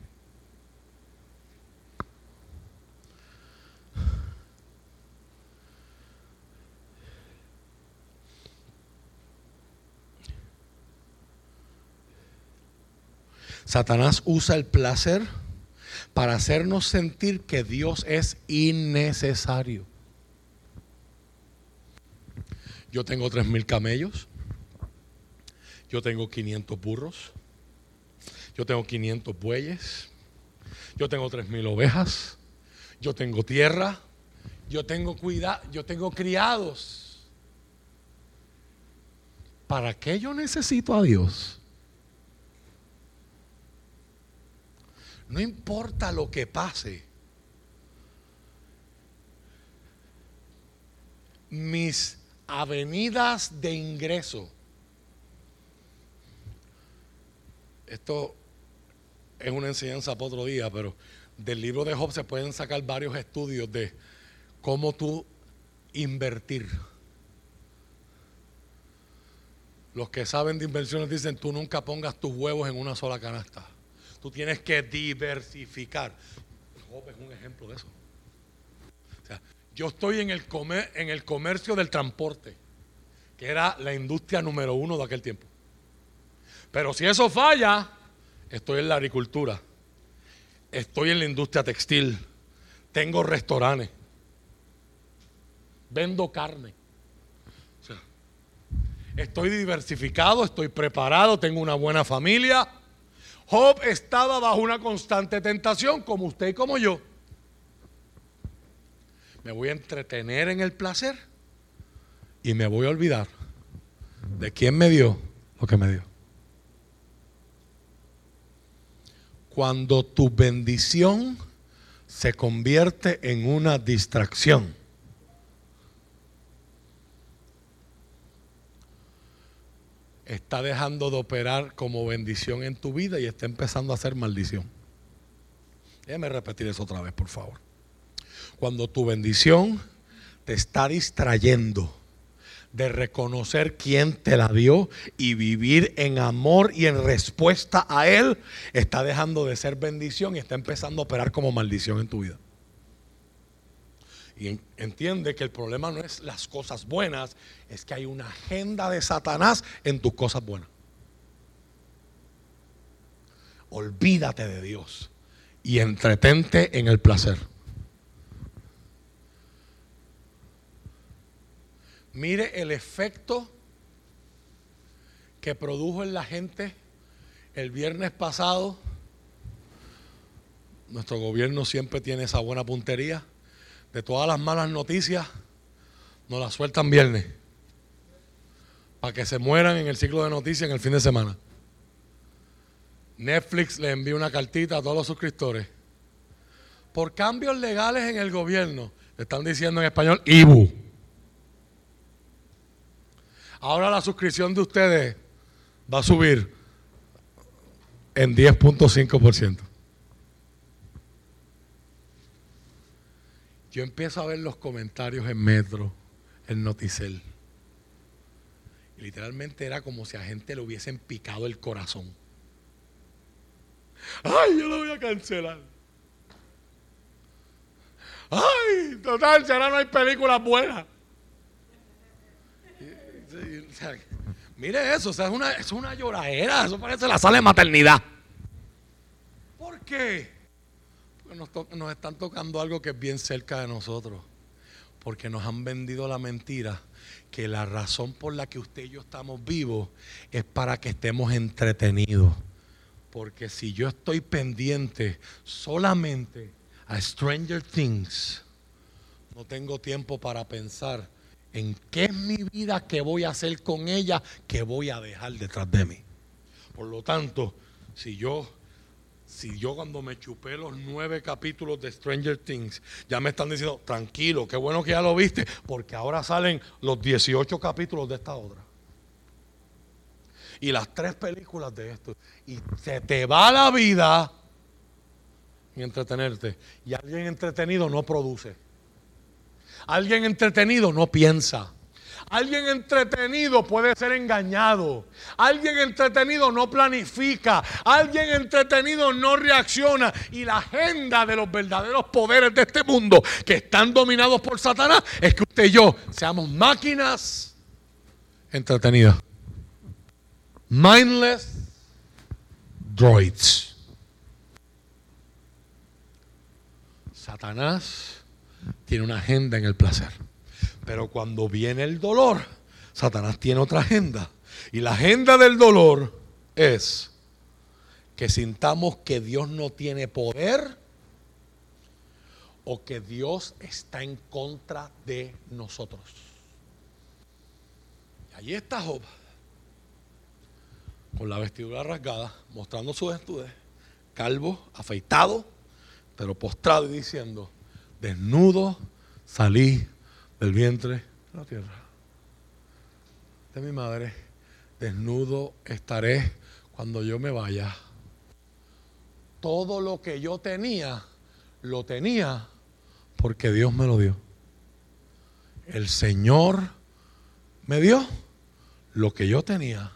Satanás usa el placer para hacernos sentir que Dios es innecesario. Yo tengo tres mil camellos. Yo tengo 500 burros. Yo tengo 500 bueyes. Yo tengo tres mil ovejas. Yo tengo tierra. Yo tengo cuidado. Yo tengo criados. ¿Para qué yo necesito a Dios? No importa lo que pase. Mis avenidas de ingreso. Esto es una enseñanza para otro día, pero del libro de Job se pueden sacar varios estudios de cómo tú invertir. Los que saben de inversiones dicen, tú nunca pongas tus huevos en una sola canasta. Tú tienes que diversificar. Job es un ejemplo de eso. O sea, yo estoy en el, en el comercio del transporte, que era la industria número uno de aquel tiempo. Pero si eso falla, estoy en la agricultura, estoy en la industria textil, tengo restaurantes, vendo carne. O sea, estoy diversificado, estoy preparado, tengo una buena familia Job estaba bajo una constante tentación, como usted y como yo. Me voy a entretener en el placer y me voy a olvidar de quién me dio lo que me dio. Cuando tu bendición se convierte en una distracción, está dejando de operar como bendición en tu vida y está empezando a ser maldición. Déjame repetir eso otra vez, por favor. Cuando tu bendición te está distrayendo de reconocer quién te la dio y vivir en amor y en respuesta a Él, está dejando de ser bendición y está empezando a operar como maldición en tu vida. Y entiende que el problema no es las cosas buenas, es que hay una agenda de Satanás en tus cosas buenas. Olvídate de Dios y entretente en el placer. Mire el efecto que produjo en la gente el viernes pasado. Nuestro gobierno siempre tiene esa buena puntería de todas las malas noticias, nos las sueltan viernes. Para que se mueran en el ciclo de noticias en el fin de semana. Netflix le envía una cartita a todos los suscriptores. Por cambios legales en el gobierno, le están diciendo en español IBU. Ahora la suscripción de ustedes va a subir en 10.5%. Yo empiezo a ver los comentarios en Metro, en Noticel. Y literalmente era como si a gente le hubiesen picado el corazón. ¡Ay, yo lo voy a cancelar! ¡Ay, total, si ahora no hay películas buenas! mire eso, o sea, es una, es una lloradera, eso parece la sala de maternidad. ¿Por qué? Nos, están tocando algo que es bien cerca de nosotros. Porque nos han vendido la mentira que la razón por la que usted y yo estamos vivos es para que estemos entretenidos. Porque si yo estoy pendiente solamente a Stranger Things, no tengo tiempo para pensar en qué es mi vida, qué voy a hacer con ella, qué voy a dejar detrás de mí. Por lo tanto, si yo si yo cuando me chupé los nueve capítulos de Stranger Things, ya me están diciendo, tranquilo, qué bueno que ya lo viste, porque ahora salen los 18 capítulos de esta obra. Y las tres películas de esto. Y se te va la vida en entretenerte. Y alguien entretenido no produce. Alguien entretenido no piensa. Alguien entretenido puede ser engañado. Alguien entretenido no planifica. Alguien entretenido no reacciona. Y la agenda de los verdaderos poderes de este mundo que están dominados por Satanás es que usted y yo seamos máquinas entretenidas. Mindless droids. Satanás tiene una agenda en el placer. Pero cuando viene el dolor, Satanás tiene otra agenda. Y la agenda del dolor es que sintamos que Dios no tiene poder o que Dios está en contra de nosotros. Y allí está Job, con la vestidura rasgada, mostrando sus estudios, calvo, afeitado, pero postrado y diciendo, desnudo salí del vientre de la tierra. De mi madre, desnudo estaré cuando yo me vaya. Todo lo que yo tenía, lo tenía porque Dios me lo dio. El Señor me dio lo que yo tenía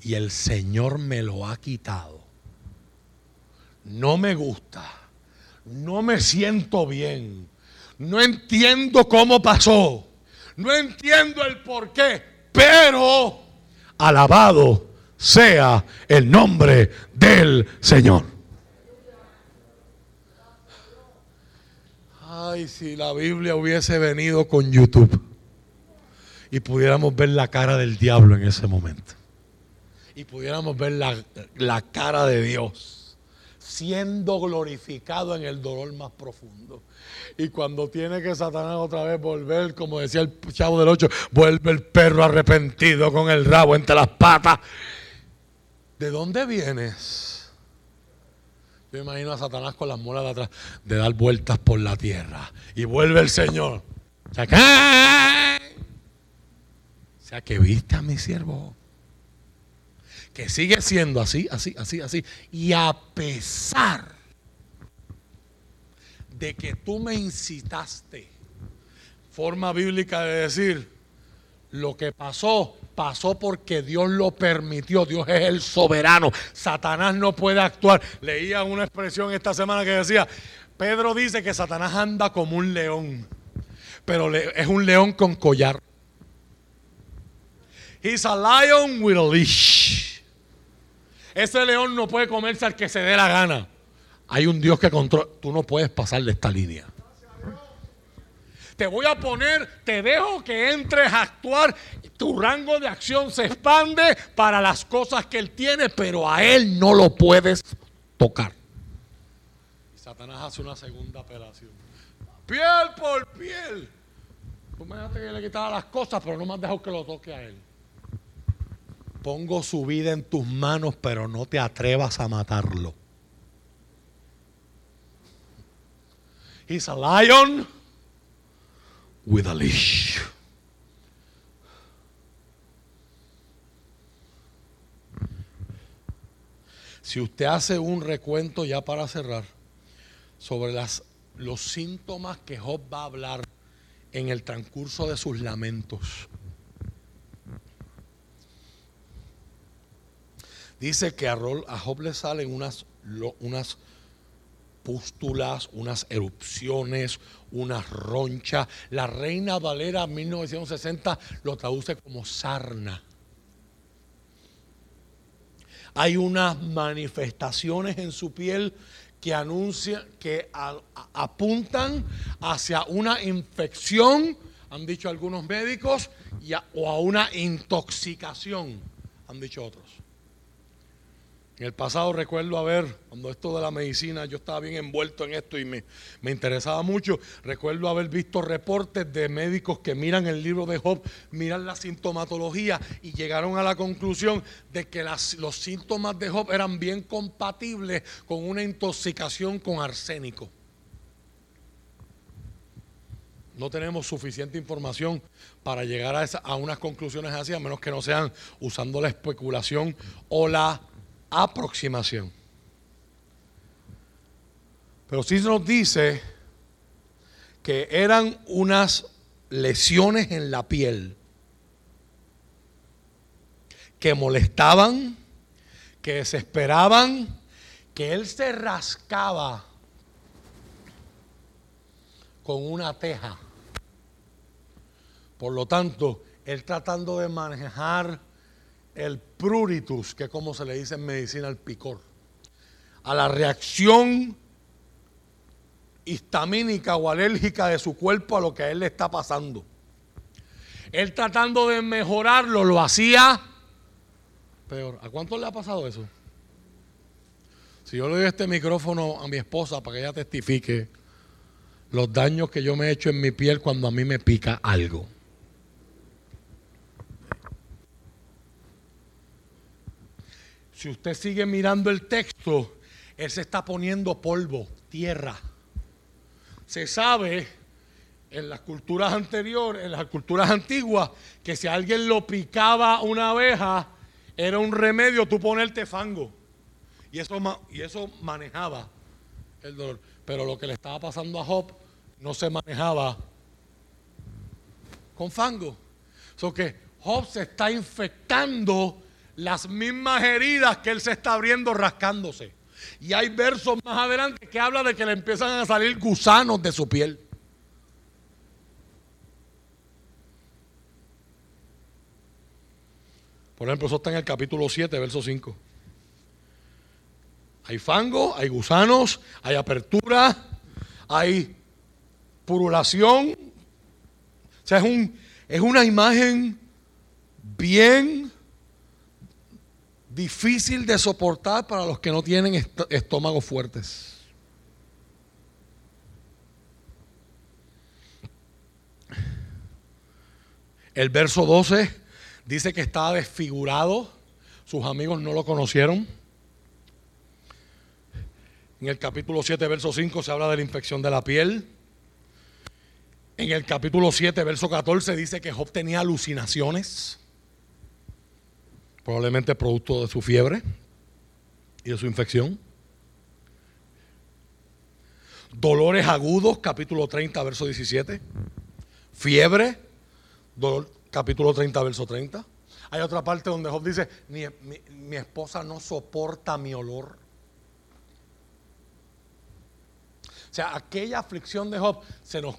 y el Señor me lo ha quitado. No me gusta, no me siento bien, no entiendo cómo pasó. No entiendo el por qué. Pero alabado sea el nombre del Señor. Ay, si la Biblia hubiese venido con YouTube y pudiéramos ver la cara del diablo en ese momento. Y pudiéramos ver la, la cara de Dios siendo glorificado en el dolor más profundo. Y cuando tiene que Satanás otra vez volver, como decía el chavo del 8, vuelve el perro arrepentido con el rabo entre las patas. ¿De dónde vienes? Yo imagino a Satanás con las muelas de atrás, de dar vueltas por la tierra. Y vuelve el Señor. O sea, que viste a mi siervo. Que sigue siendo así, así, así, así. Y a pesar de que tú me incitaste. Forma bíblica de decir, lo que pasó, pasó porque Dios lo permitió. Dios es el soberano. Satanás no puede actuar. Leía una expresión esta semana que decía, Pedro dice que Satanás anda como un león, pero es un león con collar. He's a lion with a leash. Ese león no puede comerse al que se dé la gana. Hay un Dios que controla. Tú no puedes pasar de esta línea. Te voy a poner, te dejo que entres a actuar. Tu rango de acción se expande para las cosas que Él tiene, pero a Él no lo puedes tocar. Y Satanás hace una segunda apelación. Piel por piel. Tú me dejaste que le quitara las cosas, pero no me has dejado que lo toque a Él. Pongo su vida en tus manos, pero no te atrevas a matarlo. He's a lion with a leash. Si usted hace un recuento ya para cerrar sobre las, los síntomas que Job va a hablar en el transcurso de sus lamentos. Dice que a, Job le salen unas, unas pústulas, unas erupciones, unas ronchas. La Reina Valera 1960 lo traduce como sarna. Hay unas manifestaciones en su piel que anuncian, que apuntan hacia una infección, han dicho algunos médicos, o a una intoxicación, han dicho otros. En el pasado recuerdo haber, cuando esto de la medicina, yo estaba bien envuelto en esto y me, interesaba mucho, recuerdo haber visto reportes de médicos que miran el libro de Job, miran la sintomatología y llegaron a la conclusión de que los síntomas de Job eran bien compatibles con una intoxicación con arsénico. No tenemos suficiente información para llegar a, a unas conclusiones así, a menos que no sean usando la especulación o la aproximación. Pero sí nos dice que eran unas lesiones en la piel que molestaban, que desesperaban, que él se rascaba con una teja. Por lo tanto, él tratando de manejar el pruritus, que es como se le dice en medicina el picor, a la reacción histamínica o alérgica de su cuerpo a lo que a él le está pasando. Él tratando de mejorarlo lo hacía peor. ¿A cuánto le ha pasado eso? Si yo le doy este micrófono a mi esposa para que ella testifique los daños que yo me he hecho en mi piel cuando a mí me pica algo. Si usted sigue mirando el texto, él se está poniendo polvo, tierra. Se sabe en las culturas anteriores, en las culturas antiguas, que si alguien lo picaba una abeja, era un remedio tú ponerte fango. Y eso, y eso manejaba el dolor. Pero lo que le estaba pasando a Job no se manejaba con fango. So que Job se está infectando las mismas heridas que él se está abriendo rascándose. Y hay versos más adelante que habla de que le empiezan a salir gusanos de su piel. Por ejemplo, eso está en el capítulo 7, verso 5. Hay fango, hay gusanos, hay apertura, hay purulación. O sea, es, un, es una imagen bien difícil de soportar para los que no tienen estómagos fuertes. El verso 12 dice que estaba desfigurado, sus amigos no lo conocieron. En el capítulo 7, verso 5 se habla de la infección de la piel. En el capítulo 7, verso 14 dice que Job tenía alucinaciones probablemente producto de su fiebre y de su infección. Dolores agudos, capítulo 30, verso 17. Fiebre, capítulo 30, verso 30. Hay otra parte donde Job dice, mi, mi esposa no soporta mi olor. O sea, aquella aflicción de Job se nos,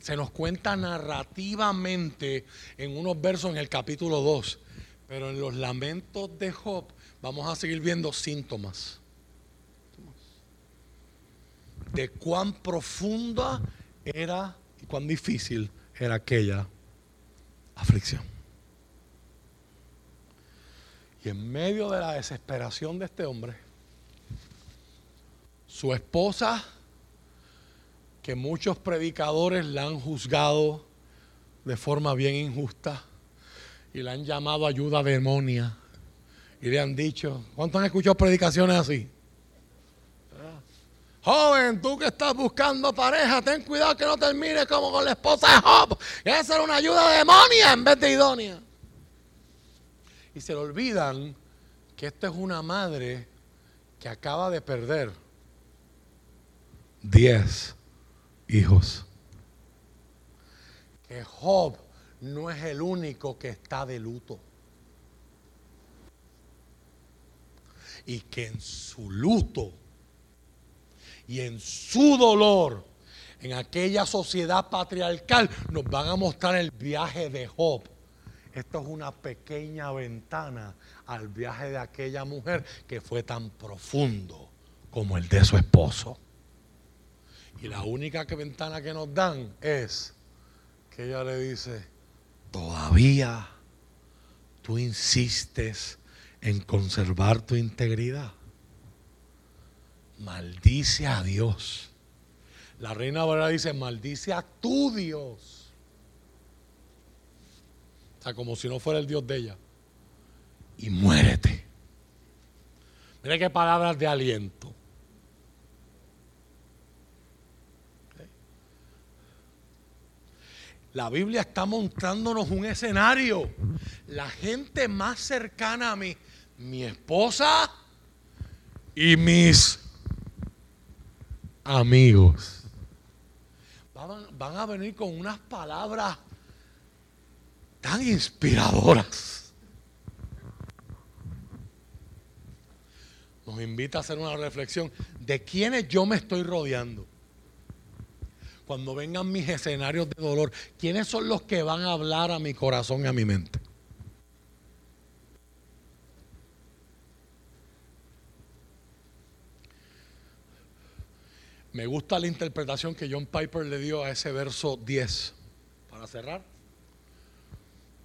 se nos cuenta narrativamente en unos versos en el capítulo 2. Pero en los lamentos de Job vamos a seguir viendo síntomas de cuán profunda era y cuán difícil era aquella aflicción. Y en medio de la desesperación de este hombre, su esposa, que muchos predicadores la han juzgado de forma bien injusta, y le han llamado ayuda demonia. Y le han dicho, ¿cuántos han escuchado predicaciones así? Joven, tú que estás buscando pareja, ten cuidado que no termine como con la esposa de Job. Que ser una ayuda demonia en vez de idónea. Y se le olvidan que esta es una madre que acaba de perder 10 hijos. Que Job no es el único que está de luto. Y que en su luto y en su dolor, en aquella sociedad patriarcal, nos van a mostrar el viaje de Job. Esto es una pequeña ventana al viaje de aquella mujer que fue tan profundo como el de su esposo. Y la única ventana que nos dan es que ella le dice, todavía tú insistes en conservar tu integridad. Maldice a Dios. La reina ahora dice, maldice a tu Dios. O sea, como si no fuera el Dios de ella. Y muérete. Mira qué palabras de aliento. La Biblia está mostrándonos un escenario. La gente más cercana a mí, mi esposa y mis amigos. van, a venir con unas palabras tan inspiradoras. Nos invita a hacer una reflexión de quiénes yo me estoy rodeando. Cuando vengan mis escenarios de dolor, ¿quiénes son los que van a hablar a mi corazón y a mi mente? Me gusta la interpretación que John Piper le dio a ese verso 10. Para cerrar.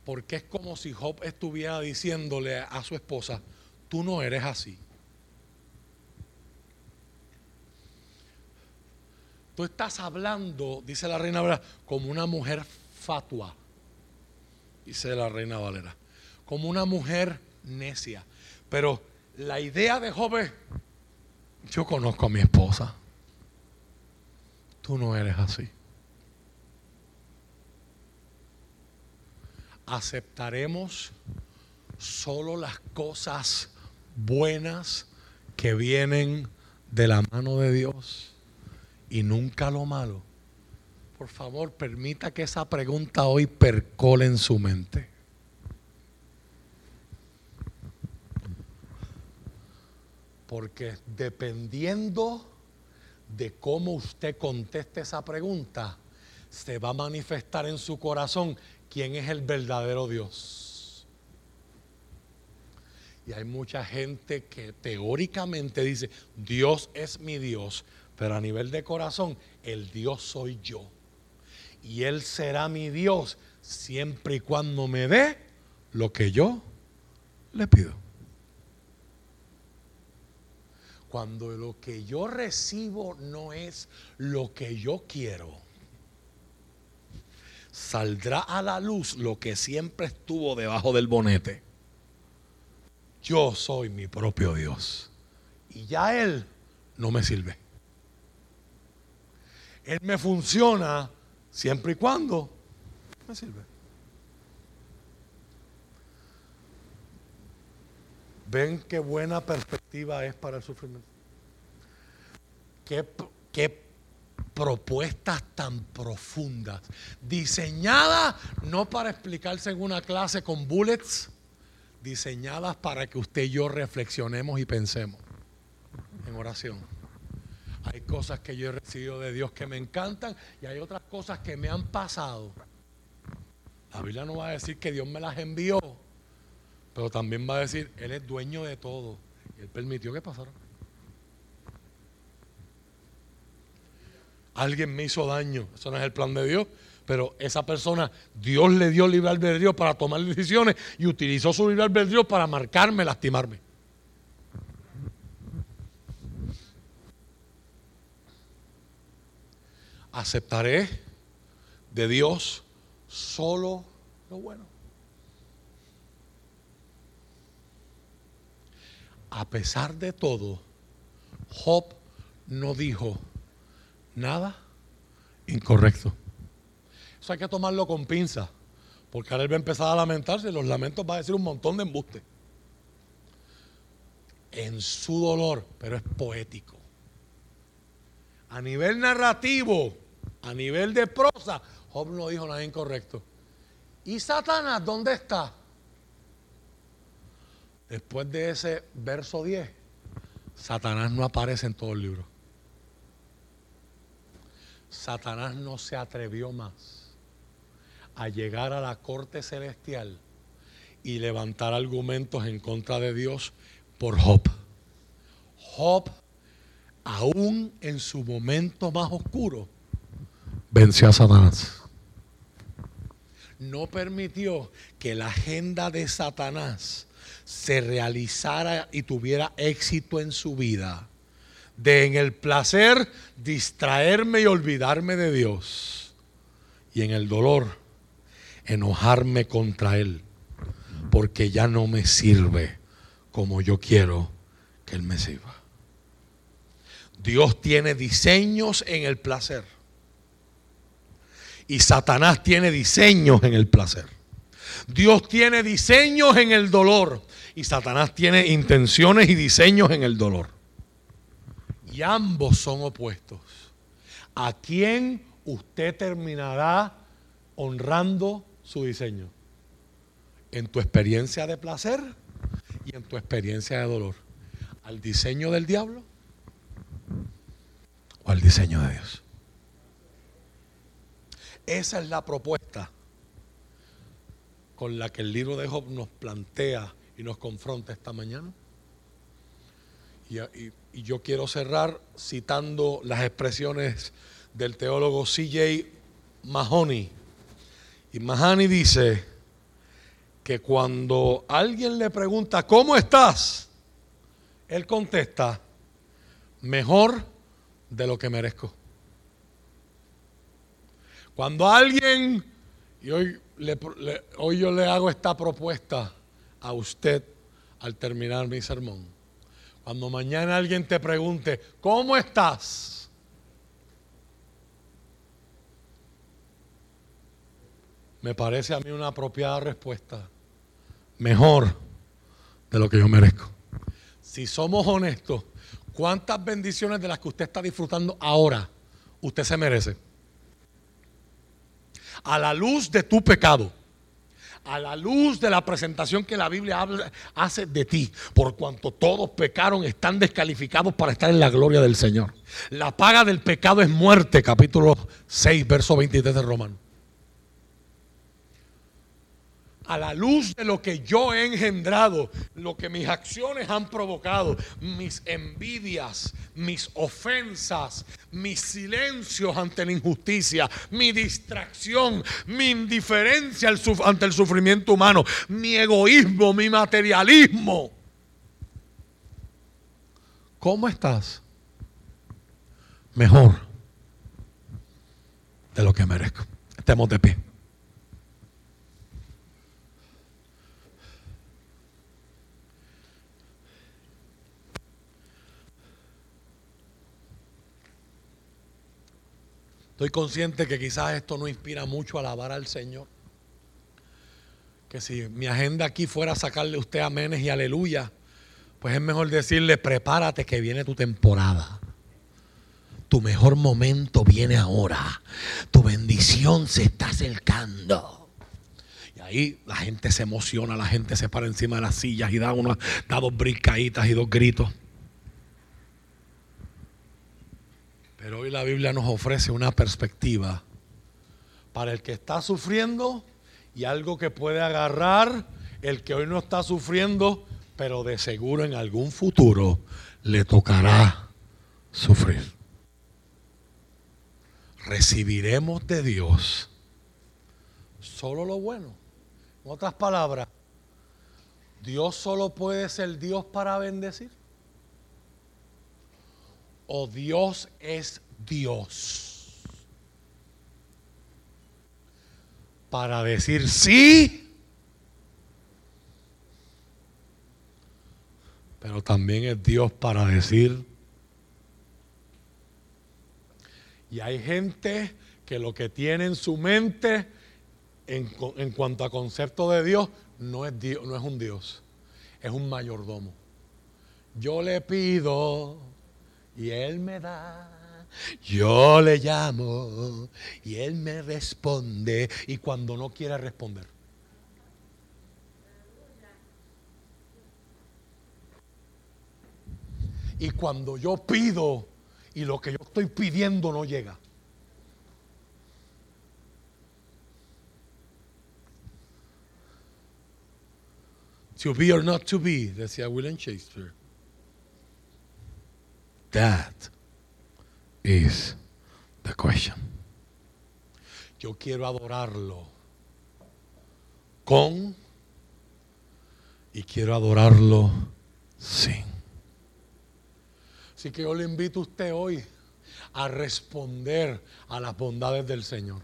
Porque es como si Job estuviera diciéndole a su esposa, tú no eres así. Tú estás hablando, dice la reina Valera, como una mujer fatua. Dice la reina Valera. Como una mujer necia. Pero la idea de Job es, yo conozco a mi esposa. Tú no eres así. Aceptaremos solo las cosas buenas que vienen de la mano de Dios y nunca lo malo. Por favor, permita que esa pregunta hoy percole en su mente. Porque dependiendo de cómo usted conteste esa pregunta, se va a manifestar en su corazón quién es el verdadero Dios. Y hay mucha gente que teóricamente dice, Dios es mi Dios, pero a nivel de corazón, el Dios soy yo. Y Él será mi Dios siempre y cuando me dé lo que yo le pido. Cuando lo que yo recibo no es lo que yo quiero, saldrá a la luz lo que siempre estuvo debajo del bonete. Yo soy mi propio Dios. Y ya Él no me sirve. Él me funciona siempre y cuando me sirve. ¿Ven qué buena perspectiva es para el sufrimiento? ¿Qué, propuestas tan profundas, diseñadas no para explicarse en una clase con bullets, diseñadas para que usted y yo reflexionemos y pensemos en oración. Hay cosas que yo he recibido de Dios que me encantan y hay otras cosas que me han pasado. La Biblia no va a decir que Dios me las envió, pero también va a decir, Él es dueño de todo. Y Él permitió que pasaran. Alguien me hizo daño. Eso no es el plan de Dios. Pero esa persona, Dios le dio libre albedrío para tomar decisiones y utilizó su libre albedrío para marcarme, lastimarme. Aceptaré de Dios solo lo bueno. a pesar de todo, Job no dijo nada incorrecto. Eso hay que tomarlo con pinza, porque ahora él va a empezar a lamentarse y los lamentos va a decir un montón de embuste. En su dolor, pero es poético. A nivel narrativo, a nivel de prosa, Job no dijo nada incorrecto. ¿Y Satanás dónde está? Después de ese verso 10, Satanás no aparece en todo el libro. Satanás no se atrevió más a llegar a la corte celestial y levantar argumentos en contra de Dios por Job. Job, aún en su momento más oscuro, venció a Satanás. No permitió que la agenda de Satanás se realizara y tuviera éxito en su vida, de en el placer distraerme y olvidarme de Dios, y en el dolor enojarme contra Él, porque ya no me sirve como yo quiero que Él me sirva. Dios tiene diseños en el placer. Y Satanás tiene diseños en el placer. Dios tiene diseños en el dolor y Satanás tiene intenciones y diseños en el dolor. Y ambos son opuestos. ¿A quién usted terminará honrando su diseño. En tu experiencia de placer y en tu experiencia de dolor. ¿Al diseño del diablo o al diseño de Dios? Esa es la propuesta con la que el libro de Job nos plantea y nos confronta esta mañana. Y, y yo quiero cerrar citando las expresiones del teólogo C.J. Mahoney. Y Mahoney dice que cuando alguien le pregunta, ¿cómo estás? Él contesta, mejor de lo que merezco. Cuando alguien, y hoy, hoy yo le hago esta propuesta a usted al terminar mi sermón, cuando mañana alguien te pregunte, ¿cómo estás? Me parece a mí una apropiada respuesta. Mejor de lo que yo merezco. Si somos honestos, ¿cuántas bendiciones de las que usted está disfrutando ahora usted se merece? A la luz de tu pecado a la luz de la presentación que la Biblia hace de ti, por cuanto todos pecaron, están descalificados para estar en la gloria del Señor. La paga del pecado es muerte, capítulo 6, verso 23 de Romano a la luz de lo que yo he engendrado, lo que mis acciones han provocado, mis envidias, mis ofensas, mis silencios ante la injusticia, mi distracción, mi indiferencia ante el sufrimiento humano, mi egoísmo, mi materialismo. ¿Cómo estás? Mejor de lo que merezco. Estemos de pie. Estoy consciente que quizás esto no inspira mucho a alabar al Señor. Que si mi agenda aquí fuera sacarle a usted amenes y aleluya, pues es mejor decirle, prepárate que viene tu temporada. Tu mejor momento viene ahora. Tu bendición se está acercando. Y ahí la gente se emociona, la gente se para encima de las sillas y da, unas, da dos brincaditas y dos gritos. Pero hoy la Biblia nos ofrece una perspectiva para el que está sufriendo y algo que puede agarrar el que hoy no está sufriendo, pero de seguro en algún futuro le tocará sufrir. Recibiremos de Dios solo lo bueno. En otras palabras, Dios solo puede ser Dios para bendecir o Dios es Dios. Para decir sí, pero también es Dios para decir. Y hay gente que lo que tiene en su mente en, en cuanto a concepto de Dios no es, Dios, no es un Dios, es un mayordomo. Yo le pido y Él me da. Yo le llamo y Él me responde y cuando no quiere responder. Y cuando yo pido y lo que yo estoy pidiendo no llega. To be or not to be, decía William Shakespeare. That is the question. Yo quiero adorarlo con y quiero adorarlo sin. Así que yo le invito a usted hoy a responder a las bondades del Señor.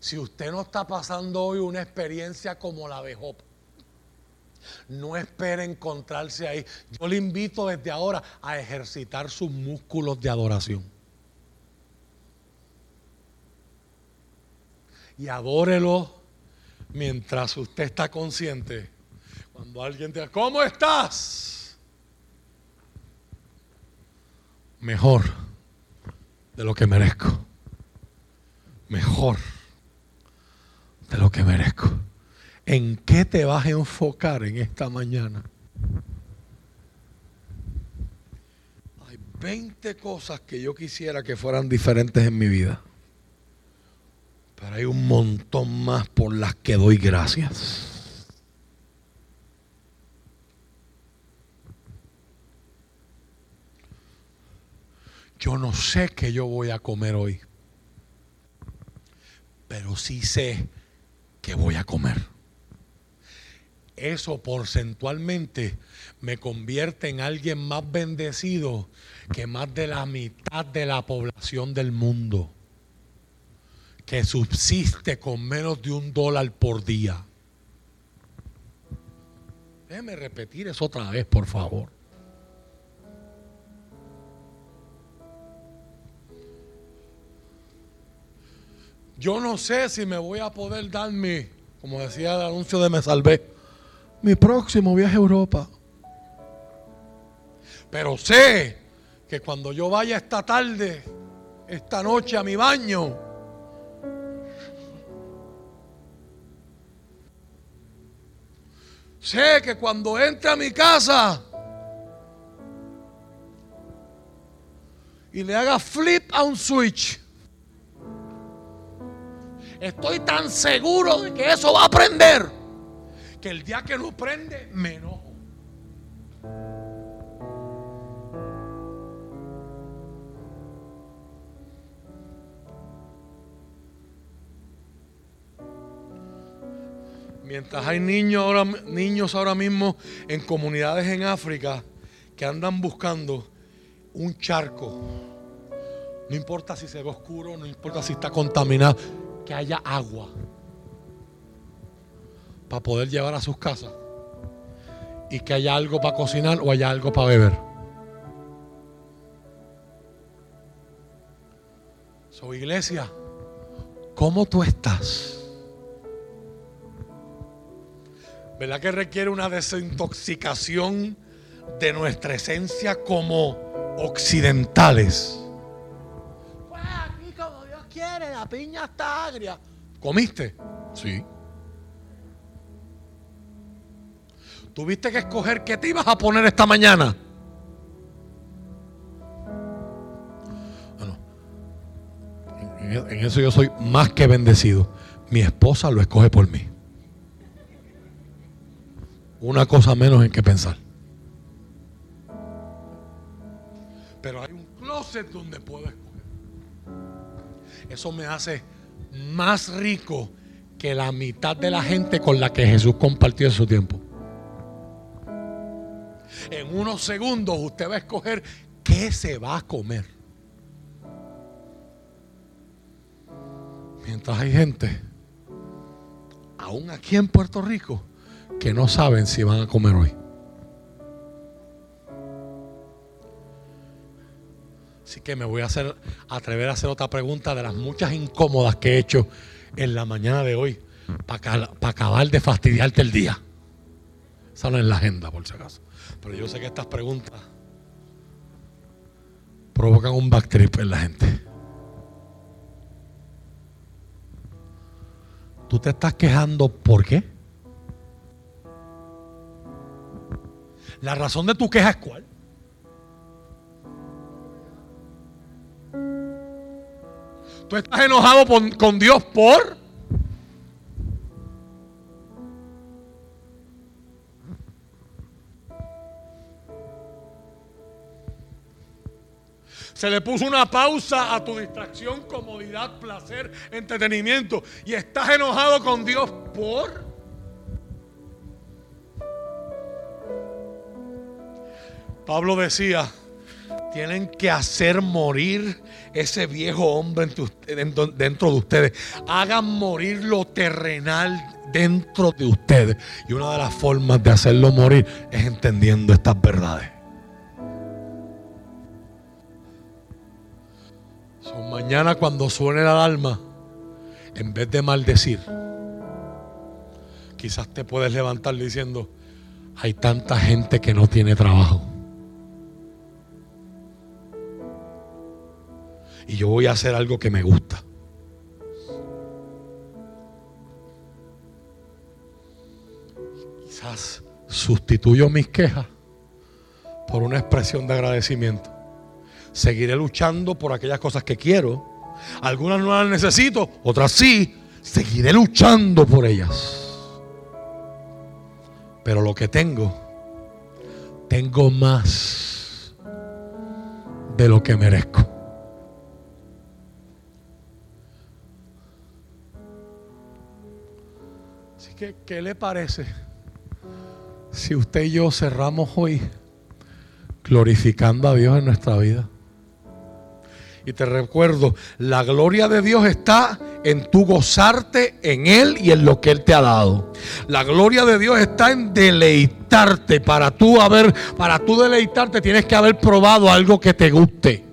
Si usted no está pasando hoy una experiencia como la de Job, no espere encontrarse ahí. Yo le invito desde ahora a ejercitar sus músculos de adoración. Y adórelo mientras usted está consciente. Cuando alguien diga, ¿cómo estás? Mejor de lo que merezco. mejor de lo que merezco. ¿En qué te vas a enfocar en esta mañana? Hay 20 cosas que yo quisiera que fueran diferentes en mi vida. Pero hay un montón más por las que doy gracias. Yo no sé qué yo voy a comer hoy, pero sí sé que voy a comer. Eso porcentualmente me convierte en alguien más bendecido que más de la mitad de la población del mundo, que subsiste con menos de un dólar por día. Déjeme repetir eso otra vez, por favor. Yo no sé si me voy a poder dar mi, como decía el anuncio de Me Salvé, mi próximo viaje a Europa. Pero sé que cuando yo vaya esta tarde, esta noche a mi baño, sé que cuando entre a mi casa y le haga flip a un switch, Estoy tan seguro de que eso va a prender que el día que no prende me enojo. Mientras hay niños ahora, niños ahora mismo en comunidades en África que andan buscando un charco. No importa si se ve oscuro, no importa si está contaminado que haya agua para poder llevar a sus casas y que haya algo para cocinar o haya algo para beber. So, iglesia, ¿cómo tú estás? ¿Verdad que requiere una desintoxicación de nuestra esencia como occidentales? la piña está agria. ¿Comiste? Sí. ¿Tuviste que escoger qué te ibas a poner esta mañana? Bueno, en, eso yo soy más que bendecido. Mi esposa lo escoge por mí. Una cosa menos en que pensar. Pero hay un closet donde puedo escoger. Eso me hace más rico que la mitad de la gente con la que Jesús compartió su tiempo. En unos segundos usted va a escoger qué se va a comer. Mientras hay gente, aún aquí en Puerto Rico, que no saben si van a comer hoy. Así que me voy a hacer, atrever a hacer otra pregunta de las muchas incómodas que he hecho en la mañana de hoy para acabar de fastidiarte el día. No es la agenda, por si acaso. Pero yo sé que estas preguntas provocan un backtrip en la gente. Tú te estás quejando, ¿por qué? La razón de tu queja es cuál? Tú estás enojado con Dios por... Se le puso una pausa a tu distracción, comodidad, placer, entretenimiento. Y estás enojado con Dios por... Pablo decía, tienen que hacer morir ese viejo hombre dentro de ustedes. Hagan morir lo terrenal dentro de ustedes. Y una de las formas de hacerlo morir es entendiendo estas verdades. Mañana cuando suene la alarma, en vez de maldecir, quizás te puedes levantar diciendo, hay tanta gente que no tiene trabajo. Y yo voy a hacer algo que me gusta. Quizás sustituyo mis quejas por una expresión de agradecimiento. Seguiré luchando por aquellas cosas que quiero. Algunas no las necesito, otras sí. Seguiré luchando por ellas. Pero lo que tengo, tengo más de lo que merezco. Así que, ¿qué le parece si usted y yo cerramos hoy glorificando a Dios en nuestra vida? Y te recuerdo, la gloria de Dios está en tu gozarte en Él y en lo que Él te ha dado. La gloria de Dios está en deleitarte. Para tú haber, para tú deleitarte tienes que haber probado algo que te guste.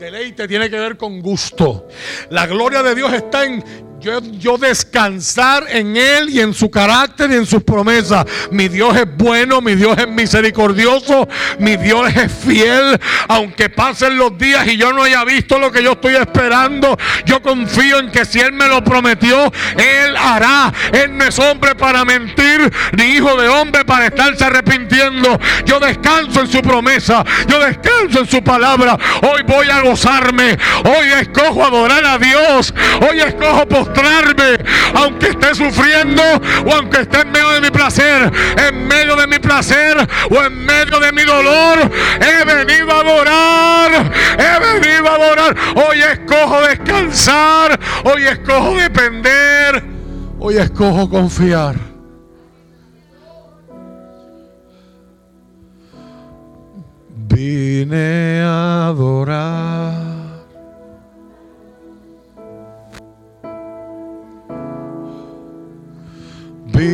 Deleite tiene que ver con gusto. La gloria de Dios está en yo, descansar en Él y en su carácter y en sus promesas. Mi Dios es bueno, mi Dios es misericordioso, mi Dios es fiel. Aunque pasen los días y yo no haya visto lo que yo estoy esperando, yo confío en que si Él me lo prometió, Él hará. Él no es hombre para mentir, ni hijo de hombre para estarse arrepintiendo. Yo descanso en su promesa, yo descanso en su palabra. Hoy voy a gozarme, hoy escojo adorar a Dios, hoy escojo aunque esté sufriendo o aunque esté en medio de mi placer, en medio de mi placer o en medio de mi dolor, he venido a adorar, he venido a adorar. Hoy escojo descansar, hoy escojo depender, hoy escojo confiar. Vine be